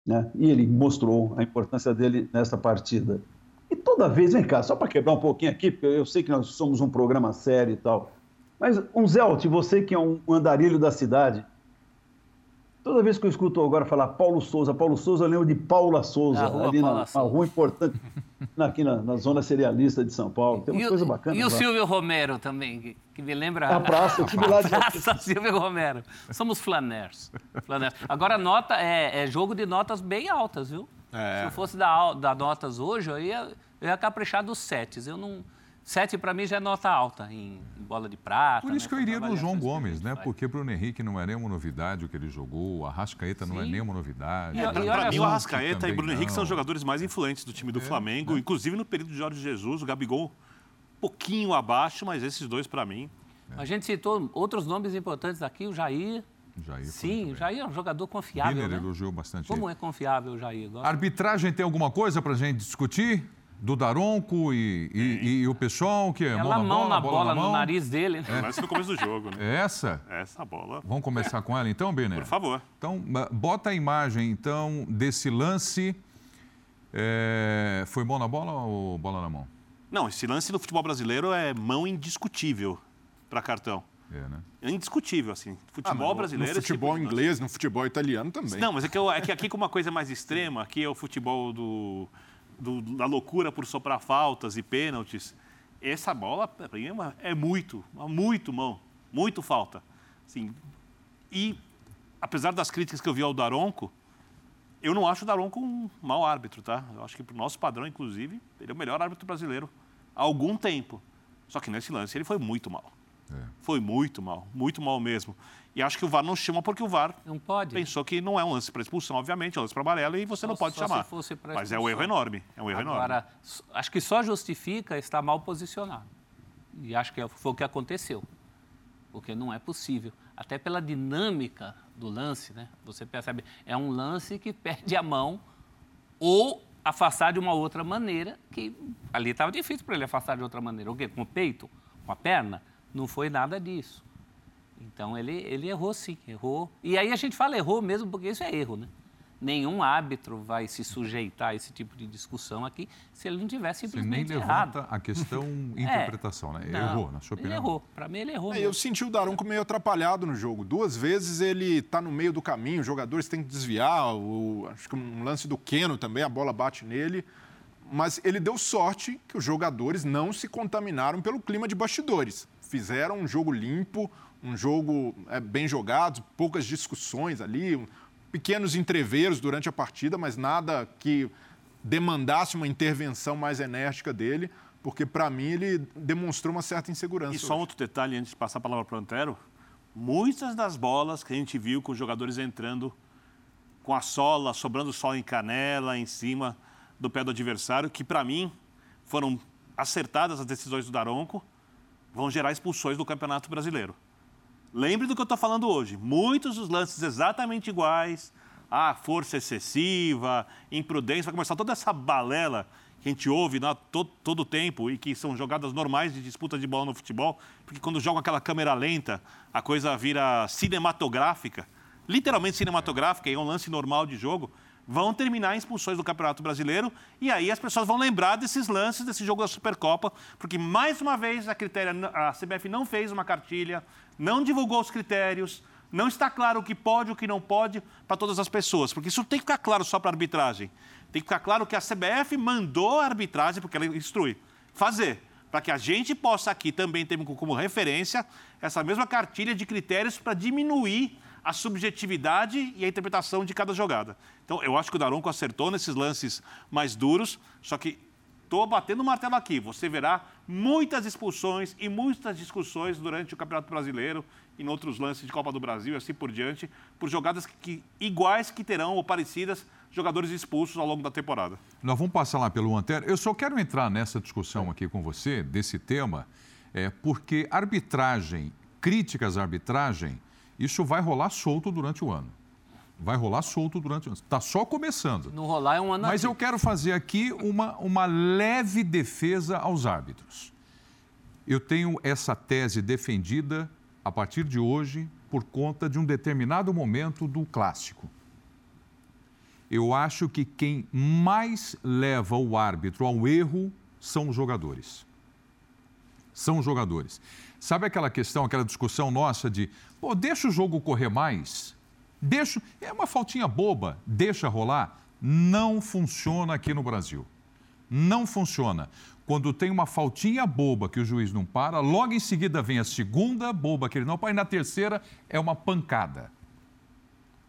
Né? E ele mostrou a importância dele nessa partida. E toda vez, vem cá, só para quebrar um pouquinho aqui, porque eu sei que nós somos um programa sério e tal, mas um Zelt, você que é um andarilho da cidade, Toda vez que eu escuto agora falar Paulo Souza, Paulo Souza, eu lembro de Paula Souza, rua ali Paula na, Souza. rua importante, aqui na, na, zona serialista de São Paulo. Tem uma e coisa bacana. E o lá. Silvio Romero também, que, que me lembra. A praça, eu tive lá de. [LAUGHS] praça Silvio Romero. Somos flaners. flaners. Agora, nota é, é, jogo de notas bem altas, viu? É. Se eu fosse dar, dar notas hoje, eu ia, eu ia caprichar dos setes. Eu não. Sete para mim já é nota alta em, em bola de prata. Por isso né, que eu iria no João Gomes, né? Porque Bruno Henrique não é nenhuma novidade o que ele jogou, o Arrascaeta Sim. não é nenhuma novidade. É, para mim, o Arrascaeta e Bruno Henrique não. são os jogadores mais influentes do time do é, Flamengo, né? inclusive no período de Jorge Jesus, o Gabigol um pouquinho abaixo, mas esses dois para mim. É. A gente citou outros nomes importantes aqui, o Jair. Jair Sim, o Jair é um jogador confiável. Biner né? elogiou bastante. Como ele. é confiável o Jair? Gosto. Arbitragem tem alguma coisa para a gente discutir? Do Daronco e, e, e, o pessoal que é Ela mão, mão na bola, bola na mão. no nariz dele. Né? Começa no começo do jogo, né? É essa? Essa bola. Vamos começar com ela então, Bené? Por favor. Então, bota a imagem então desse lance. É... Foi mão na bola ou bola na mão? Não, esse lance no futebol brasileiro é mão indiscutível para cartão. É, né? É indiscutível, assim. Futebol ah, brasileiro. No futebol tipo inglês, no futebol italiano também. Não, mas é que, eu, é que aqui com uma coisa mais extrema, aqui é o futebol do do, da loucura por soprar faltas e pênaltis, essa bola, para mim, é, é muito, muito mão, muito falta. Assim, e, apesar das críticas que eu vi ao Daronco, eu não acho o Daronco um mau árbitro, tá? Eu acho que, para o nosso padrão, inclusive, ele é o melhor árbitro brasileiro há algum tempo. Só que nesse lance ele foi muito mal. É. Foi muito mal, muito mal mesmo. E acho que o VAR não chama porque o VAR não pensou que não é um lance para expulsão, obviamente, é um lance para amarelo e você só, não pode chamar. Mas é um erro enorme. É um erro Agora, enorme. acho que só justifica estar mal posicionado. E acho que foi o que aconteceu. Porque não é possível. Até pela dinâmica do lance, né? Você percebe, é um lance que perde a mão ou afastar de uma outra maneira, que ali estava difícil para ele afastar de outra maneira. O quê? Com o peito? Com a perna? Não foi nada disso. Então ele, ele errou sim, errou. E aí a gente fala errou mesmo porque isso é erro, né? Nenhum árbitro vai se sujeitar a esse tipo de discussão aqui se ele não tiver simplesmente Você nem errado. levanta a questão [LAUGHS] é. interpretação, é, né? Ele não, errou, na sua opinião. Ele errou. Para mim, ele errou. É, eu senti o Daronco meio atrapalhado no jogo. Duas vezes ele está no meio do caminho, os jogadores têm que desviar. O, acho que um lance do Keno também, a bola bate nele. Mas ele deu sorte que os jogadores não se contaminaram pelo clima de bastidores. Fizeram um jogo limpo, um jogo é, bem jogado, poucas discussões ali, um, pequenos entreveros durante a partida, mas nada que demandasse uma intervenção mais enérgica dele, porque para mim ele demonstrou uma certa insegurança. E só um outro detalhe antes de passar a palavra para o Antero: muitas das bolas que a gente viu com os jogadores entrando com a sola, sobrando sola em canela, em cima do pé do adversário, que para mim foram acertadas as decisões do Daronco, vão gerar expulsões do Campeonato Brasileiro. Lembre do que eu estou falando hoje. Muitos dos lances exatamente iguais. Ah, força excessiva, imprudência. Vai começar toda essa balela que a gente ouve né, todo, todo o tempo e que são jogadas normais de disputa de bola no futebol. Porque quando joga aquela câmera lenta, a coisa vira cinematográfica. Literalmente cinematográfica e é um lance normal de jogo. Vão terminar expulsões do Campeonato Brasileiro e aí as pessoas vão lembrar desses lances desse jogo da Supercopa, porque mais uma vez a, critério, a CBF não fez uma cartilha, não divulgou os critérios, não está claro o que pode e o que não pode para todas as pessoas, porque isso tem que ficar claro só para a arbitragem. Tem que ficar claro que a CBF mandou a arbitragem, porque ela instrui, fazer, para que a gente possa aqui também ter como referência essa mesma cartilha de critérios para diminuir a subjetividade e a interpretação de cada jogada. Então, eu acho que o Daronco acertou nesses lances mais duros, só que estou batendo o martelo aqui. Você verá muitas expulsões e muitas discussões durante o Campeonato Brasileiro em outros lances de Copa do Brasil e assim por diante, por jogadas que, iguais que terão ou parecidas jogadores expulsos ao longo da temporada. Nós vamos passar lá pelo Antero. Eu só quero entrar nessa discussão aqui com você, desse tema, é, porque arbitragem, críticas à arbitragem, isso vai rolar solto durante o ano. Vai rolar solto durante o ano. Está só começando. Não rolar é um ano Mas eu quero fazer aqui uma, uma leve defesa aos árbitros. Eu tenho essa tese defendida a partir de hoje por conta de um determinado momento do clássico. Eu acho que quem mais leva o árbitro ao erro são os jogadores. São os jogadores. Sabe aquela questão, aquela discussão nossa de, pô, deixa o jogo correr mais? Deixa, é uma faltinha boba, deixa rolar? Não funciona aqui no Brasil. Não funciona. Quando tem uma faltinha boba que o juiz não para, logo em seguida vem a segunda boba que ele não para, e na terceira é uma pancada.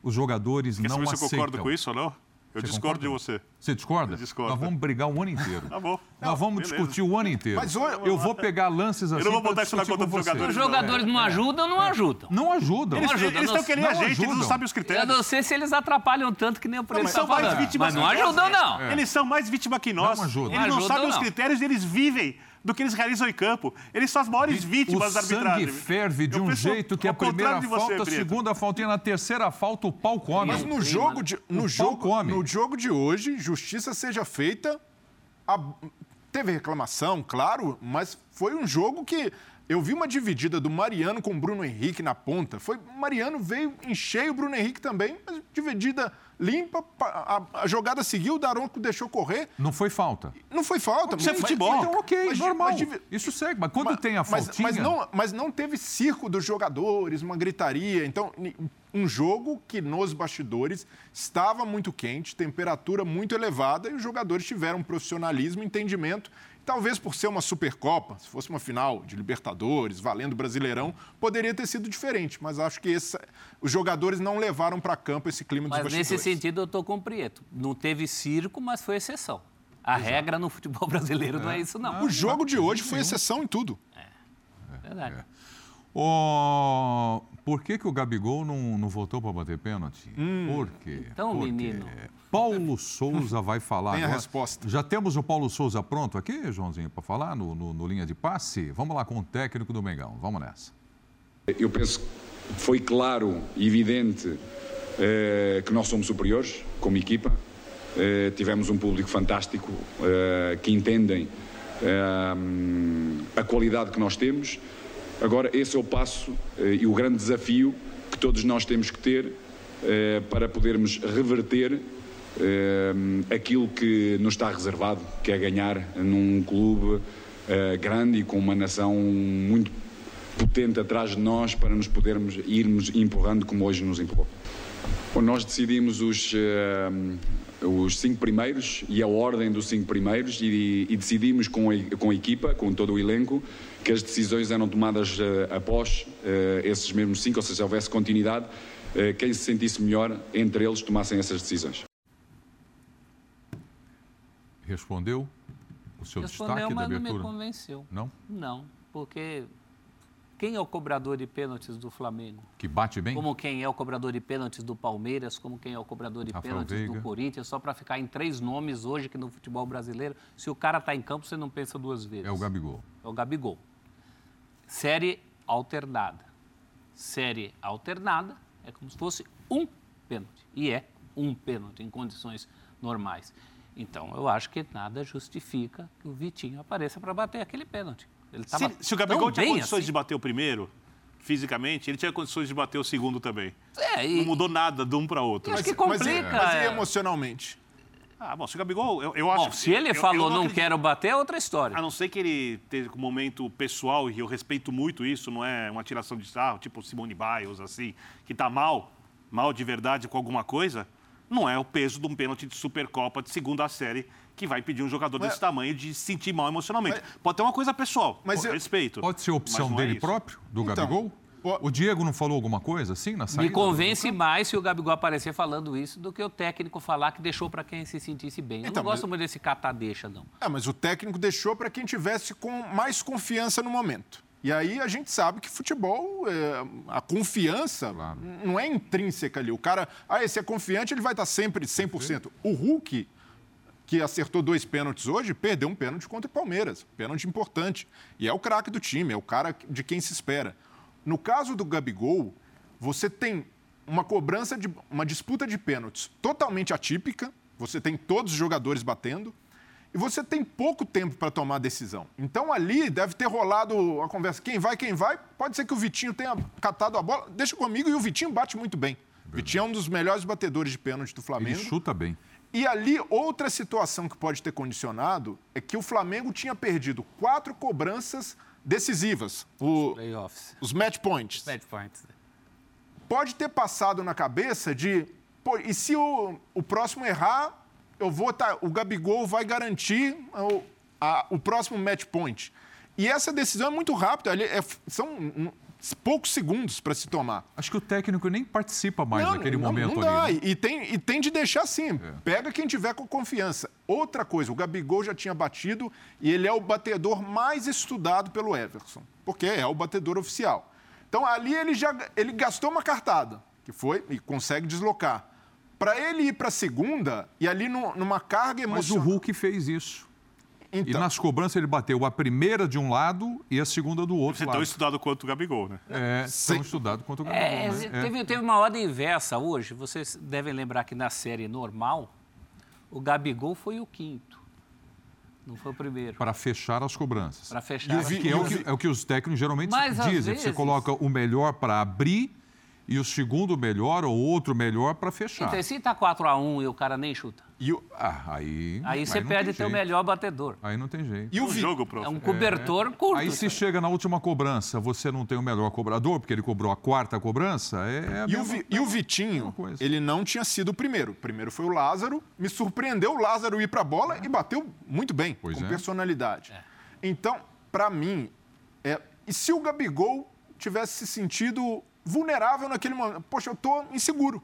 Os jogadores Quer não saber aceitam. se eu concordo com isso ou não? Eu Você discordo concorda? de você. Você discorda? Eu discordo. Nós vamos brigar o ano inteiro. [LAUGHS] Tá bom. Nós vamos beleza. discutir o ano inteiro. Mas hoje- eu vou pegar lances assim. não vou pra botar isso na conta com dos você. jogadores, Os jogadores não ajudam, não ajudam. Não ajudam. Eles, Não ajuda, eles não- estão que nem a não gente, eles não ajudam. sabem os Eu critérios. não sei se eles atrapalham tanto que nem o Eles presidente são está mais falando. vítimas Mas não ajudam, não. É. Eles são mais vítimas que nós. Não ajudam. Eles não, Não ajudam, sabem os não. critérios e eles vivem do que eles realizam em campo. Eles são as maiores vítimas o da arbitragem. sangue ferve de Eu um jeito que a primeira você, falta, a segunda faltinha, na terceira falta, o pau come. Mas no jogo de, no jogo, come. no jogo de hoje, justiça seja feita. a- Teve reclamação, claro, mas foi um jogo que eu vi uma dividida do Mariano com o Bruno Henrique na ponta. Foi Mariano veio em cheio, o Bruno Henrique também, mas dividida limpa, pa- a, a jogada seguiu, o Daronco deixou correr. Não foi falta. Não foi falta. Isso é mas- futebol. Então, ok, mas- normal. mas Isso segue. Mas quando mas- tem a faltinha... Mas, não, mas não teve circo dos jogadores, uma gritaria. Então, um jogo que nos bastidores estava muito quente, temperatura muito elevada e os jogadores tiveram profissionalismo, entendimento. Talvez por ser uma Supercopa, se fosse uma final de Libertadores, valendo Brasileirão, poderia ter sido diferente. Mas acho que esse- os jogadores não levaram para campo esse clima dos Mas bastidores. nesse sentido eu estou com o Prieto. Não teve circo, mas foi exceção. A regra no futebol [LAUGHS] brasileiro não é isso, não. O jogo de hoje foi exceção em tudo. Verdade. Ô, por que, que o Gabigol não, não voltou para bater pênalti? Por quê? Então, Por quê? menino. Paulo Souza vai falar Tem a agora. resposta. Já temos o Paulo Souza pronto aqui, Joãozinho, para falar no, no- no linha de passe? Vamos lá com o técnico do Mengão. Vamos nessa. Eu penso que foi claro e evidente eh, que nós somos superiores como equipa. Eh, tivemos um público fantástico eh, que entendem a qualidade que nós temos. Agora, esse é o passo eh, e o grande desafio que todos nós temos que ter eh, para podermos reverter eh, aquilo que nos está reservado, que é ganhar num clube grande e com uma nação muito potente atrás de nós para nos podermos irmos empurrando como hoje nos empurrou. Bom, nós decidimos os, eh, os cinco primeiros e a ordem dos cinco primeiros e, e decidimos com a, com a equipa, com todo o elenco, que as decisões eram tomadas eh, após eh, esses mesmos cinco, ou seja, se houvesse continuidade, eh, quem se sentisse melhor entre eles tomassem essas decisões. Respondeu o seu Respondeu, destaque da mas não me abertura? convenceu. Não? Não, porque quem é o cobrador de pênaltis do Flamengo? Que bate bem? Como quem é o cobrador de pênaltis do Palmeiras, como quem é o cobrador de Rafael pênaltis Veiga. do Corinthians, só para ficar em três nomes hoje que no futebol brasileiro, se o cara está em campo, você não pensa duas vezes. É o Gabigol. É o Gabigol. Série alternada. Série alternada é como se fosse um pênalti. E é um pênalti em condições normais. Então, eu acho que nada justifica que o Vitinho apareça para bater aquele pênalti. Ele tava Se, se o Gabigol tinha condições assim. de bater o primeiro, fisicamente, ele tinha condições de bater o segundo também. É, e, Não mudou nada de um para outro. Acho que Mas, complica. e- mas e é. emocionalmente? Ah, bom, se o Gabigol, eu, eu acho Bom, que- se ele eu- eu falou não, acredito- quero bater, é outra história. A não ser que ele tenha um momento pessoal, e eu respeito muito isso, não é uma tiração de sarro, tipo Simone Biles, assim, que tá mal, mal de verdade com alguma coisa, não é o peso de um pênalti de Supercopa de segunda série que vai pedir um jogador Mas- desse tamanho de se sentir mal emocionalmente. Pode ter uma coisa pessoal, Mas eu- respeito. Pode ser opção mas não é dele isso. próprio, do Então, Gabigol? O- Diego não falou alguma coisa assim na saída? Me convence mais se o Gabigol aparecer falando isso do que o técnico falar que deixou para quem se sentisse bem. Eu Então, não gosto mas- muito desse catadeixa, não. É, mas o técnico deixou para quem tivesse com mais confiança no momento. E aí a gente sabe que futebol, é, a confiança Claro. não é intrínseca ali. O cara, ah, esse é confiante, ele vai estar sempre 100%. O Hulk, que acertou dois pênaltis hoje, perdeu um pênalti contra o Palmeiras. Pênalti importante. E é o craque do time, é o cara de quem se espera. No caso do Gabigol, você tem uma cobrança de uma disputa de pênaltis totalmente atípica. Você tem todos os jogadores batendo e você tem pouco tempo para tomar a decisão. Então ali deve ter rolado a conversa. Quem vai, quem vai. Pode ser que o Vitinho tenha catado a bola. Deixa comigo e o Vitinho bate muito bem. O Vitinho é um dos melhores batedores de pênalti do Ele Flamengo. chuta bem. E ali, outra situação que pode ter condicionado é que o Flamengo tinha perdido quatro cobranças decisivas, o- Playoffs. os match points. Bad points. Pode ter passado na cabeça de, pô, e se o, o próximo errar, eu vou tá, o Gabigol vai garantir o, a- o próximo match point. E essa decisão é muito rápida, é- são poucos segundos para se tomar. Acho que o técnico nem participa mais Não, naquele não, momento não dá. ali. né? E, tem, e tem de deixar assim. Pega quem tiver com confiança. Outra coisa, o Gabigol já tinha batido e ele é o batedor mais estudado pelo Everson, porque é o batedor oficial. Então ali ele já ele gastou uma cartada, que foi e consegue deslocar. Para ele ir para a segunda e ali no- numa carga Mas o emocional. Hulk fez isso. E Então, nas cobranças ele bateu a primeira de um lado e a segunda do outro Você é tão lado. estudado quanto o Gabigol, né? É, Sem- tão estudado quanto o Gabigol, É, né? É. teve, teve uma ordem inversa hoje. Vocês devem lembrar que na série normal, o Gabigol foi o quinto. Não foi o primeiro. Para fechar as cobranças. Para fechar. E as é cobranças. que, é o que os técnicos geralmente Mas, dizem. Você vezes- coloca o melhor para abrir e o segundo melhor ou outro melhor para fechar. Então, se tá 4x1 e o cara nem chuta, e o, Ah, aí. aí você não perde teu jeito. melhor batedor. Aí não tem jeito. e o O jogo, prof. É um cobertor curto. Aí se chega na última cobrança, você não tem o melhor cobrador, porque ele cobrou a quarta cobrança, é, é a E o, Vi- e o Vitinho, coisa. ele não tinha sido o primeiro. O primeiro foi o Lázaro. Me surpreendeu o Lázaro ir para a bola e bateu muito bem, Pois com é. personalidade. Então, para mim, é, e se o Gabigol tivesse se sentido vulnerável naquele momento? Poxa, eu tô inseguro.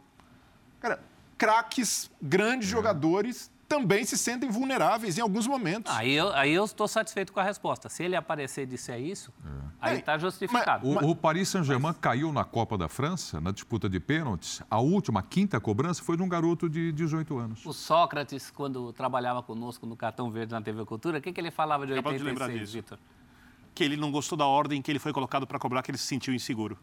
Cara, craques, grandes É. jogadores também se sentem vulneráveis em alguns momentos. Aí eu aí eu estou satisfeito com a resposta. Se ele aparecer e disser isso, aí É, está justificado. O, o Paris Saint-Germain caiu na Copa da França, na disputa de pênaltis. A última, a quinta cobrança, foi de um garoto de 18 anos. O Sócrates, quando trabalhava conosco no Cartão Verde na TV Cultura, o que, que ele falava de Acabamos de lembrar 86, disso. Vitor? Que ele não gostou da ordem que ele foi colocado para cobrar, que ele se sentiu inseguro.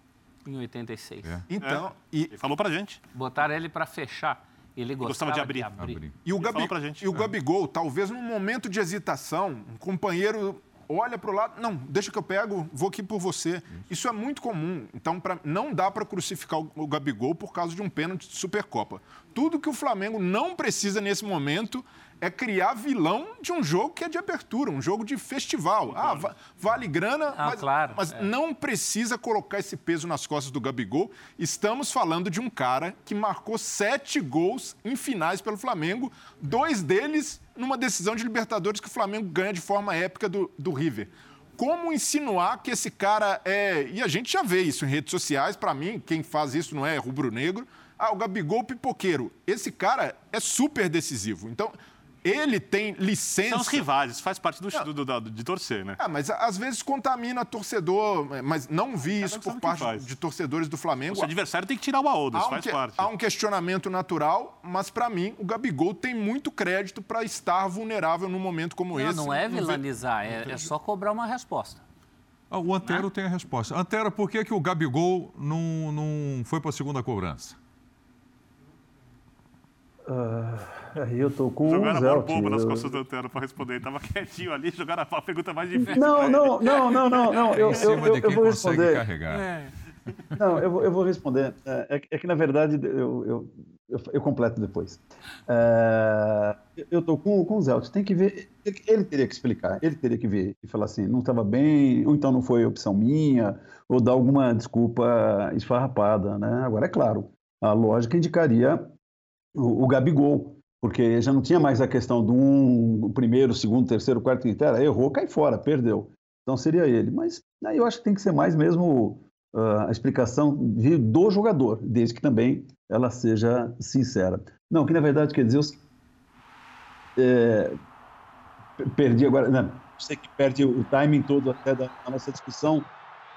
Em 86. É. Então, e, Ele falou pra gente. Botaram ele para fechar. Ele gostava, gostava de abrir. Abrir. E o, Gabi- falou pra gente. e o Gabigol, talvez num momento de hesitação, um companheiro olha para o lado, não, deixa que eu pego, vou aqui por você. Isso é muito comum. Então, pra, não dá para crucificar o, o Gabigol por causa de um pênalti de Supercopa. Tudo que o Flamengo não precisa nesse momento é criar vilão de um jogo que é de abertura, um jogo de festival. Ah, va- vale grana, Ah, mas, claro, mas é. não precisa colocar esse peso nas costas do Gabigol. Estamos falando de um cara que marcou sete gols em finais pelo Flamengo, dois deles numa decisão de Libertadores que o Flamengo ganha de forma épica do, do River. Como insinuar que esse cara é. E a gente já vê isso em redes sociais, para mim, quem faz isso não é rubro-negro. Ah, o Gabigol pipoqueiro. Esse cara é super decisivo. Então, ele tem licença. São os rivais, isso faz parte do, do- do- de torcer, né? Ah, mas às vezes contamina torcedor, mas não vi isso por parte de torcedores do Flamengo. O seu adversário tem que tirar o Há um, faz que- parte. há um questionamento natural, mas para mim o Gabigol tem muito crédito para estar vulnerável num momento como Não, esse. não é Não vilanizar, é, é só cobrar uma resposta. Ah, o Antero tem a resposta. Antero, por que, que o Gabigol não, não foi para a segunda cobrança? Ah, aí eu tô com Jogaram o a bola Zelt. bomba nas eu- costas do Antero pra responder. Ele tava quietinho ali, jogaram a pergunta mais difícil. Não, não, não, não, não, não. Eu, eu, eu, eu vou responder. carregar. Não, eu vou, eu vou responder. É, é, que, na verdade, eu, eu, eu, completo depois. É, eu estou com, com o Zelt. Tem que ver. Ele teria que explicar. Ele teria que ver e falar assim: não estava bem, ou então não foi opção minha, ou dar alguma desculpa esfarrapada. Né? Agora, é claro, a lógica indicaria o, o Gabigol porque já não tinha mais a questão do um, primeiro, segundo, terceiro, quarto, quinto, errou, cai fora, perdeu. Então seria ele. Mas aí eu acho que tem que ser mais mesmo uh, a explicação de, do jogador, desde que também ela seja sincera. Não, que na verdade quer dizer, eu, é, perdi agora, não, sei que perde o timing todo até da, da nossa discussão,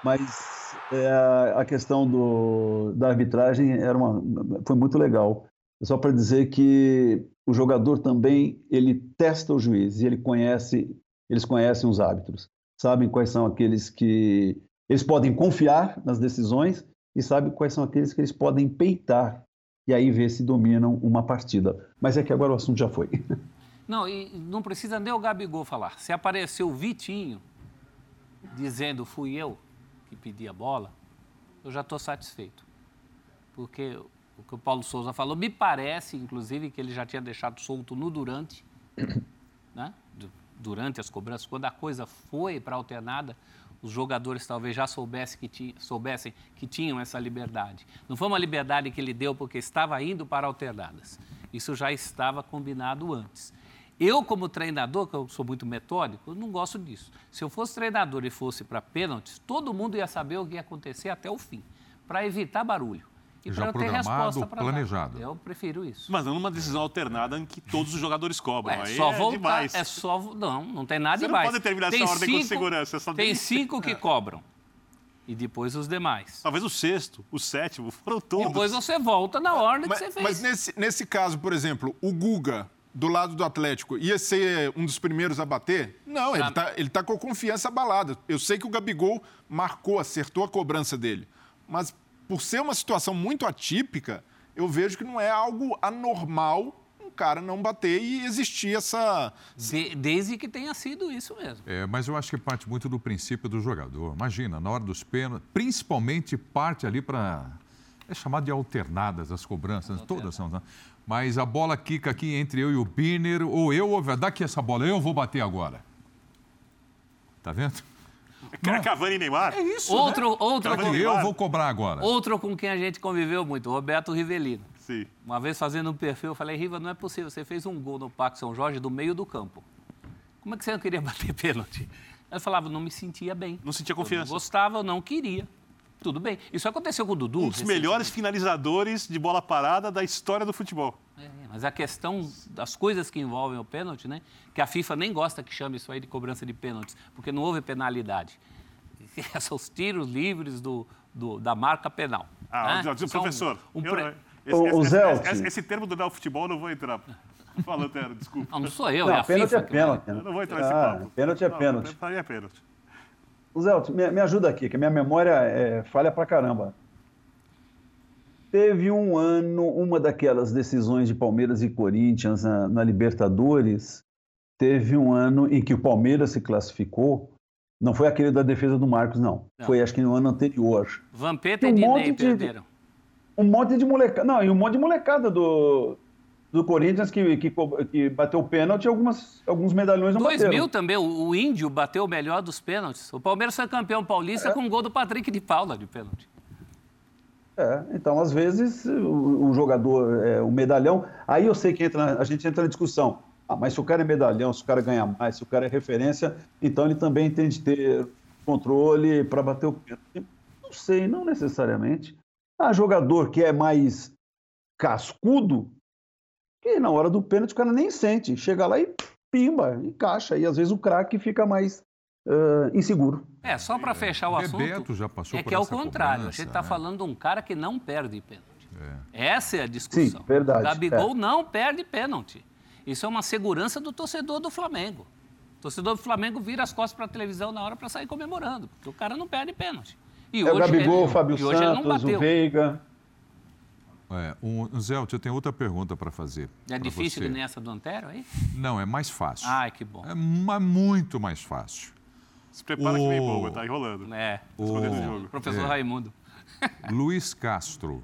mas é, a questão do, da arbitragem era uma, foi muito legal. Só para dizer que o jogador também ele testa o juiz e ele conhece, eles conhecem os árbitros, sabem quais são aqueles que eles podem confiar nas decisões e sabem quais são aqueles que eles podem peitar e aí ver se dominam uma partida. Mas é que agora o assunto já foi. [LAUGHS] Não, e não precisa nem o Gabigol falar. Se apareceu o Vitinho dizendo fui eu que pedi a bola, eu já estou satisfeito. Porque o que o Paulo Souza falou, me parece, inclusive, que ele já tinha deixado solto no durante, [COUGHS] né? durante as cobranças, quando a coisa foi para alternada, os jogadores talvez já soubessem que, tinha, soubessem que tinham essa liberdade. Não foi uma liberdade que ele deu porque estava indo para alternadas. Isso já estava combinado antes. Eu, como treinador, que eu sou muito metódico, não gosto disso. Se eu fosse treinador e fosse para pênaltis, todo mundo ia saber o que ia acontecer até o fim, para evitar barulho. E já programado, planejado. Dar. Eu prefiro isso. Mas não numa decisão alternada em que todos os jogadores cobram. É, Aí só é voltar, demais. É só, não, não tem nada Você demais. não pode terminar tem essa ordem cinco, com segurança. Tem cinco que cobram. E depois os demais. Talvez o sexto, o sétimo, [LAUGHS] foram todos. Depois você volta na ordem mas, que você fez. Mas nesse, nesse caso, por exemplo, o Guga, do lado do Atlético, ia ser um dos primeiros a bater? Não, ele está ele tá com a confiança abalada. Eu sei que o Gabigol marcou, acertou a cobrança dele. Mas por ser uma situação muito atípica, eu vejo que não é algo anormal um cara não bater e existir essa. De, desde que tenha sido isso mesmo. É, mas eu acho que parte muito do princípio do jogador. Imagina, na hora dos pênaltis, principalmente parte ali para. É chamado de alternadas as cobranças, todas são. Né? Mas a bola quica aqui entre eu e o Birner, ou eu, ou dá aqui essa bola, eu vou bater agora. Tá vendo? [LAUGHS] É Cavani e Neymar? É isso. Outro, né? outro com... Eu vou cobrar agora. Outro com quem a gente conviveu muito, Roberto Rivelino. Sim. Uma vez fazendo um perfil, eu falei, Riva, não é possível, você fez um gol no Parque São Jorge do meio do campo. Como é que você não queria [LAUGHS] bater pênalti? Eu falava, não me sentia bem. Não sentia confiança. Eu não gostava, eu não queria. Tudo bem. Isso aconteceu com o Dudu. Um dos melhores finalizadores de bola parada da história do futebol. É, mas a questão das coisas que envolvem o pênalti, né? Que a FIFA nem gosta que chame isso aí de cobrança de pênaltis, porque não houve penalidade. [LAUGHS] São os tiros livres do, do da marca penal. Ah, né? professor. Um, um pre... esse, o, esse, Zé, esse, esse, termo do Neo Futebol não vou entrar. [LAUGHS] Falando, desculpa. Não, não sou eu, não, é a pênalti FIFA. É pênalti, eu não vou entrar nesse ah, papo. Pênalti é pênalti. Para mim é pênalti. O Zé, me, me, ajuda aqui, que a minha memória é, falha pra caramba. Teve um ano, uma daquelas decisões de Palmeiras e Corinthians na, na Libertadores, teve um ano em que o Palmeiras se classificou não foi aquele da defesa do Marcos, não. não. Foi acho que no ano anterior. Vampeta um e Dinei perderam. Um monte de molecada. Não, e um monte de molecada do, do Corinthians que, que, que bateu pênalti e algumas, alguns medalhões não 2000 bateram. também, o, o Índio bateu o melhor dos pênaltis. O Palmeiras foi campeão paulista é. com um gol do Patrick de Paula de pênalti. É, então às vezes o, o jogador, é, o medalhão, aí eu sei que entra, a gente entra na discussão. Ah, mas se o cara é medalhão, se o cara ganha mais, se o cara é referência, então ele também tem de ter controle para bater o pênalti. Não sei, não necessariamente. Há jogador que é mais cascudo, que na hora do pênalti o cara nem sente. Chega lá e pimba, encaixa. E às vezes o craque fica mais uh, inseguro. É, só para fechar o assunto. Bebeto já passou é que é o contrário. Cobrança, a gente está né? falando de um cara que não perde pênalti. É. Essa é a discussão. Sim, verdade. O Gabigol é. não perde pênalti. Isso é uma segurança do torcedor do Flamengo. O torcedor do Flamengo vira as costas para a televisão na hora para sair comemorando, porque o cara não perde pênalti. E é o Gabigol, o Fábio Santos, o Veiga. É, um, Zé, eu tenho outra pergunta para fazer. É difícil você. que nessa do Antero aí? Não, é mais fácil. Ai, que bom. É muito mais fácil. Se prepara o... que vem boa, tá enrolando. É. O... Professor é. Raimundo. [LAUGHS] Luiz Castro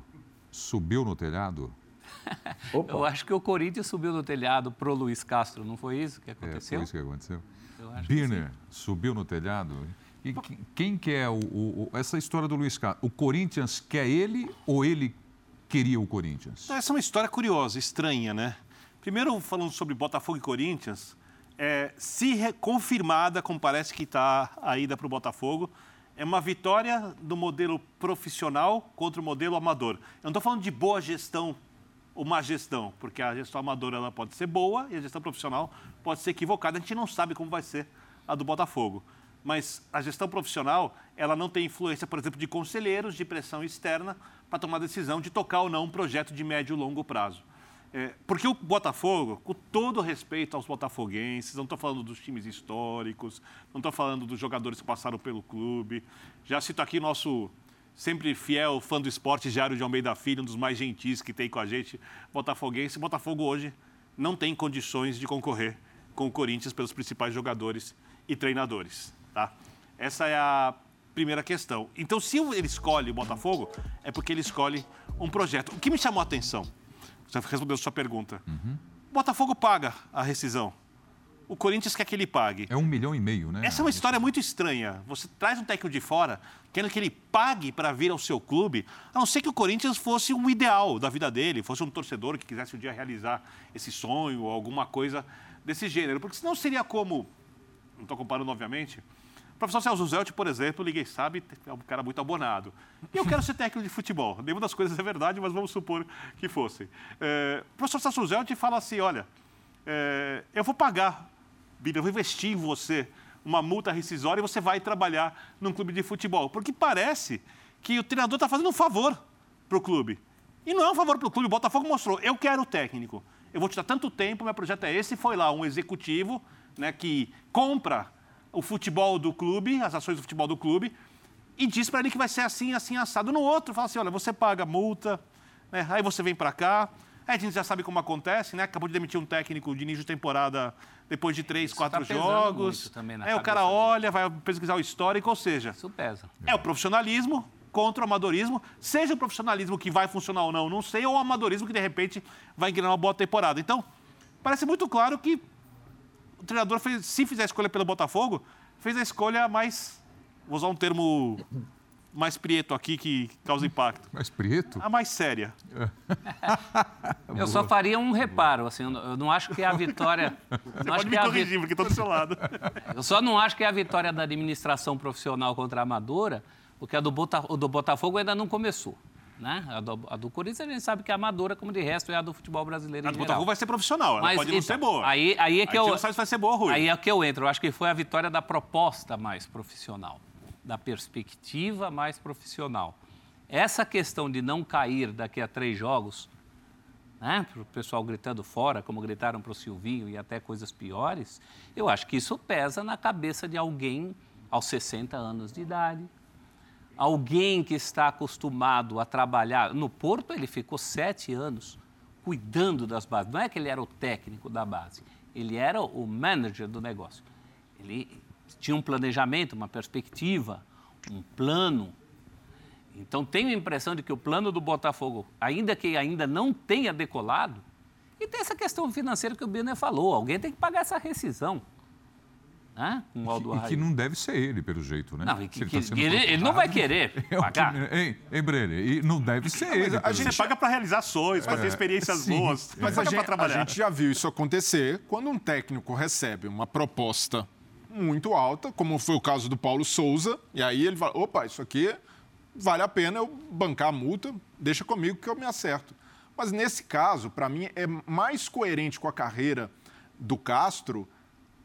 subiu no telhado? Opa. [LAUGHS] Eu acho que o Corinthians subiu no telhado pro Luiz Castro, não foi isso que aconteceu? É, foi isso que aconteceu. Birner subiu no telhado? E quem quer é o, o, essa história do Luiz Castro? O Corinthians quer ele ou ele queria o Corinthians? Essa é uma história curiosa, estranha, né? Primeiro, falando sobre Botafogo e Corinthians, é, se confirmada, como parece que está a ida para o Botafogo, é uma vitória do modelo profissional contra o modelo amador. Eu não estou falando de boa gestão ou má gestão, porque a gestão amadora ela pode ser boa e a gestão profissional pode ser equivocada. A gente não sabe como vai ser a do Botafogo. Mas a gestão profissional, ela não tem influência, por exemplo, de conselheiros, de pressão externa, para tomar a decisão de tocar ou não um projeto de médio e longo prazo. É, porque o Botafogo, com todo respeito aos botafoguenses, não estou falando dos times históricos, não estou falando dos jogadores que passaram pelo clube. Já cito aqui nosso sempre fiel fã do esporte, Jairo de Almeida Filho, um dos mais gentis que tem com a gente, botafoguense. Botafogo hoje não tem condições de concorrer com o Corinthians pelos principais jogadores e treinadores. Tá? Essa é a primeira questão. Então, se ele escolhe o Botafogo, é porque ele escolhe um projeto. O que me chamou a atenção, você respondeu a sua pergunta, uhum. o Botafogo paga a rescisão o Corinthians quer que ele pague. É um milhão e meio, né? Essa é uma história muito estranha. Você traz um técnico de fora, querendo que ele pague para vir ao seu clube, a não ser que o Corinthians fosse um ideal da vida dele, fosse um torcedor que quisesse um dia realizar esse sonho ou alguma coisa desse gênero. Porque senão seria como, não estou comparando obviamente, o professor Celso Zelt, por exemplo, ninguém sabe, é um cara muito abonado. E eu quero ser técnico de futebol. Nenhuma das coisas é verdade, mas vamos supor que fosse. É, o professor Celso Zelt fala assim, olha, é, eu vou pagar eu vou investir em você uma multa rescisória e você vai trabalhar num clube de futebol. Porque parece que o treinador está fazendo um favor para o clube. E não é um favor para o clube. O Botafogo mostrou, eu quero o técnico. Eu vou te dar tanto tempo, meu projeto é esse. Foi lá um executivo né, que compra o futebol do clube, as ações do futebol do clube, e diz para ele que vai ser assim, assim, assado. No outro, fala assim, olha, você paga multa, né, aí você vem para cá, é, a gente já sabe como acontece, né? Acabou de demitir um técnico de início de temporada depois de três, Isso quatro tá jogos. é, o cara olha, vai pesquisar o histórico, ou seja. Isso pesa. É o profissionalismo contra o amadorismo, seja o profissionalismo que vai funcionar ou não, não sei, ou o amadorismo que de repente vai ganhar uma boa temporada. Então, parece muito claro que treinador, fez, se fizer a escolha pelo Botafogo, fez a escolha mais, vou usar um termo mais prieto aqui que causa impacto. Mais prieto? A mais séria. eu só faria um reparo, assim, eu não acho que é a vitória... [LAUGHS] Você pode me corrigir, vi... porque estou do seu lado. eu só não acho que é a vitória da administração profissional contra a amadora, porque a do, Bota... do Botafogo ainda não começou. Né? A, do, a do Corinthians a gente sabe que é amadora, como de resto é a do futebol brasileiro. A do Botafogo vai ser profissional, Mas, pode não então, ser boa. Aí, aí é que aí eu. Não sabe se vai ser boa ou ruim. Aí é que eu entro. Eu acho que foi a vitória da proposta mais profissional da perspectiva mais profissional. Essa questão de não cair daqui a três jogos, né, para o pessoal gritando fora, como gritaram para o Silvinho e até coisas piores, eu acho que isso pesa na cabeça de alguém aos 60 anos de idade. Alguém que está acostumado a trabalhar. No Porto, ele ficou sete anos cuidando das bases. Não é que ele era o técnico da base, ele era o manager do negócio. Ele tinha um planejamento, uma perspectiva, um plano. Então tenho a impressão de que o plano do Botafogo, ainda que ainda não tenha decolado, e tem essa questão financeira que o Biner falou, alguém tem que pagar essa rescisão. Né? Com o Aldo e, que, e que não deve ser ele, pelo jeito, né? Não, e que, ele, tá ele, ele, não vai querer [LAUGHS] é pagar. Hein, hein Brenner? E não deve ser ele. A gente paga para realizações, para é, ter experiências sim, boas. Mas a gente, a gente já viu isso acontecer quando um técnico recebe uma proposta muito alta, como foi o caso do Paulo Souza, e aí ele fala: opa, isso aqui vale a pena eu bancar a multa, deixa comigo que eu me acerto. Mas nesse caso, para mim, é mais coerente com a carreira do Castro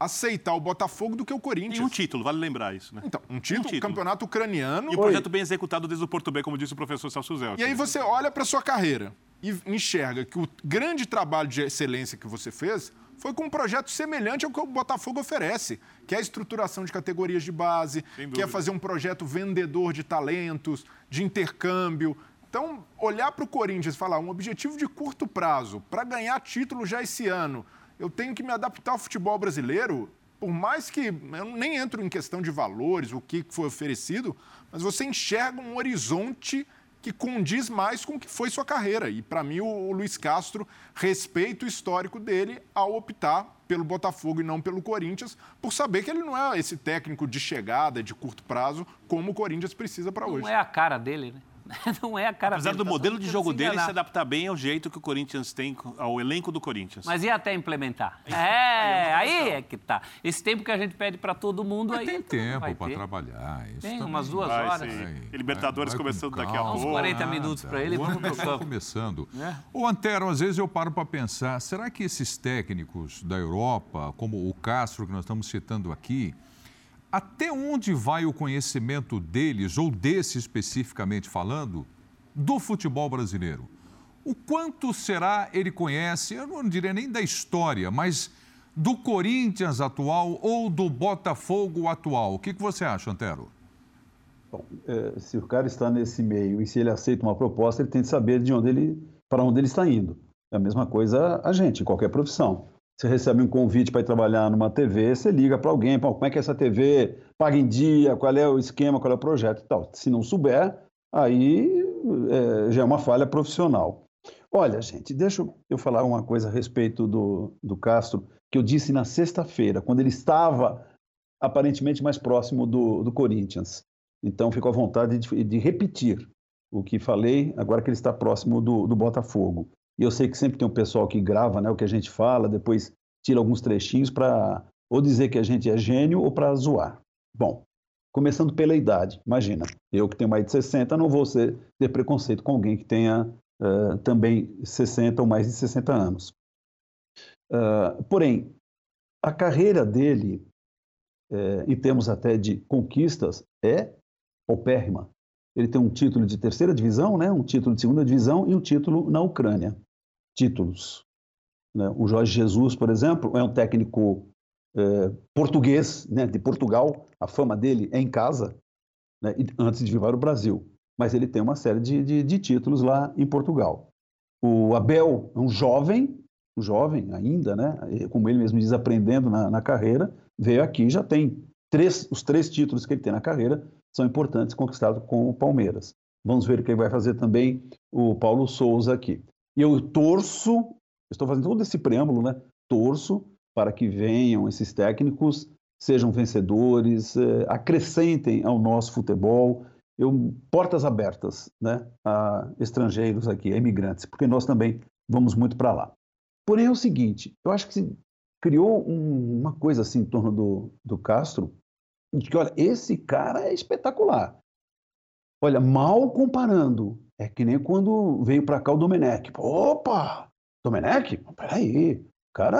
aceitar o Botafogo do que o Corinthians. E um título, vale lembrar isso, né? Então, um título, um título. campeonato ucraniano. E um projeto bem executado desde o Porto B, como disse o professor Celso Zé. E aí você olha para sua carreira e enxerga que o grande trabalho de excelência que você fez foi com um projeto semelhante ao que o Botafogo oferece, que é a estruturação de categorias de base, que é fazer um projeto vendedor de talentos, de intercâmbio. Então, olhar para o Corinthians e falar um objetivo de curto prazo para ganhar título já esse ano, eu tenho que me adaptar ao futebol brasileiro, por mais que eu nem entro em questão de valores, o que foi oferecido, mas você enxerga um horizonte que condiz mais com o que foi sua carreira. E, para mim, o, Luiz Castro respeita o histórico dele ao optar pelo Botafogo e não pelo Corinthians, por saber que ele não é esse técnico de chegada, de curto prazo, como o Corinthians precisa para hoje. Não é a cara dele, né? [LAUGHS] Não é a cara Apesar dele. do modelo de jogo dele se adaptar bem ao jeito que o Corinthians tem, ao elenco do Corinthians. Mas e até implementar? [LAUGHS] É, aí é que tá. Esse tempo que a gente pede para todo mundo Mas aí. tem tempo vai para trabalhar. Isso Tem umas duas Vai, horas. E Libertadores com começando daqui a pouco. Uns 40 minutos pra ele, O ano vamos está campo. começando. É. O Antero, às vezes eu paro para pensar, será que esses técnicos da Europa, como o Castro que nós estamos citando aqui, até onde vai o conhecimento deles, ou desse especificamente falando, do futebol brasileiro? O quanto será ele conhece, eu não diria nem da história, mas do Corinthians atual ou do Botafogo atual? O que, você acha, Antero? Bom, eh, se o cara está nesse meio e se ele aceita uma proposta, ele tem que saber de onde ele, para onde ele está indo. É a mesma coisa a gente, em qualquer profissão. Você recebe um convite para ir trabalhar numa TV, você liga para alguém, "Pô, como é que é essa TV, paga em dia, qual é o esquema, qual é o projeto e tal. Se não souber, aí eh, já é uma falha profissional. Olha, gente, deixa eu falar uma coisa a respeito do, do Castro, que eu disse na sexta-feira, quando ele estava aparentemente mais próximo do, do Corinthians. Então, fico à vontade de, de repetir o que falei, agora que ele está próximo do, do Botafogo. E eu sei que sempre tem um pessoal que grava né, o que a gente fala, depois tira alguns trechinhos para ou dizer que a gente é gênio ou para zoar. Bom, começando pela idade, imagina, eu que tenho mais de 60 não vou ser, ter preconceito com alguém que tenha eh, também 60 ou mais de 60 anos. Ah, porém, a carreira dele, eh, em termos até de conquistas, é paupérrima. Ele tem um título de terceira divisão, né? um título de segunda divisão e um título na Ucrânia. Títulos. né? O Jorge Jesus, por exemplo, é um técnico eh, português, né? de Portugal. A fama dele é em casa, né? antes de vir para o Brasil. Mas ele tem uma série de, de, de títulos lá em Portugal. O Abel é um jovem, um jovem ainda, né? Como ele mesmo diz, aprendendo na, na carreira, veio aqui já tem três, os três títulos que ele tem na carreira são importantes, conquistados com o Palmeiras. Vamos ver o que vai fazer também o Paulo Souza aqui. E eu torço, estou fazendo todo esse preâmbulo, né? Torço para que venham esses técnicos, sejam vencedores, eh, acrescentem ao nosso futebol, eu, portas abertas né, a estrangeiros aqui, a imigrantes, porque nós também vamos muito para lá. Porém, é o seguinte: eu acho que se criou um- uma coisa assim em torno do, do Castro, de que, olha, esse cara é espetacular. Olha, mal comparando, é que nem quando veio para cá o Domenech. Opa! Domenech? Peraí, cara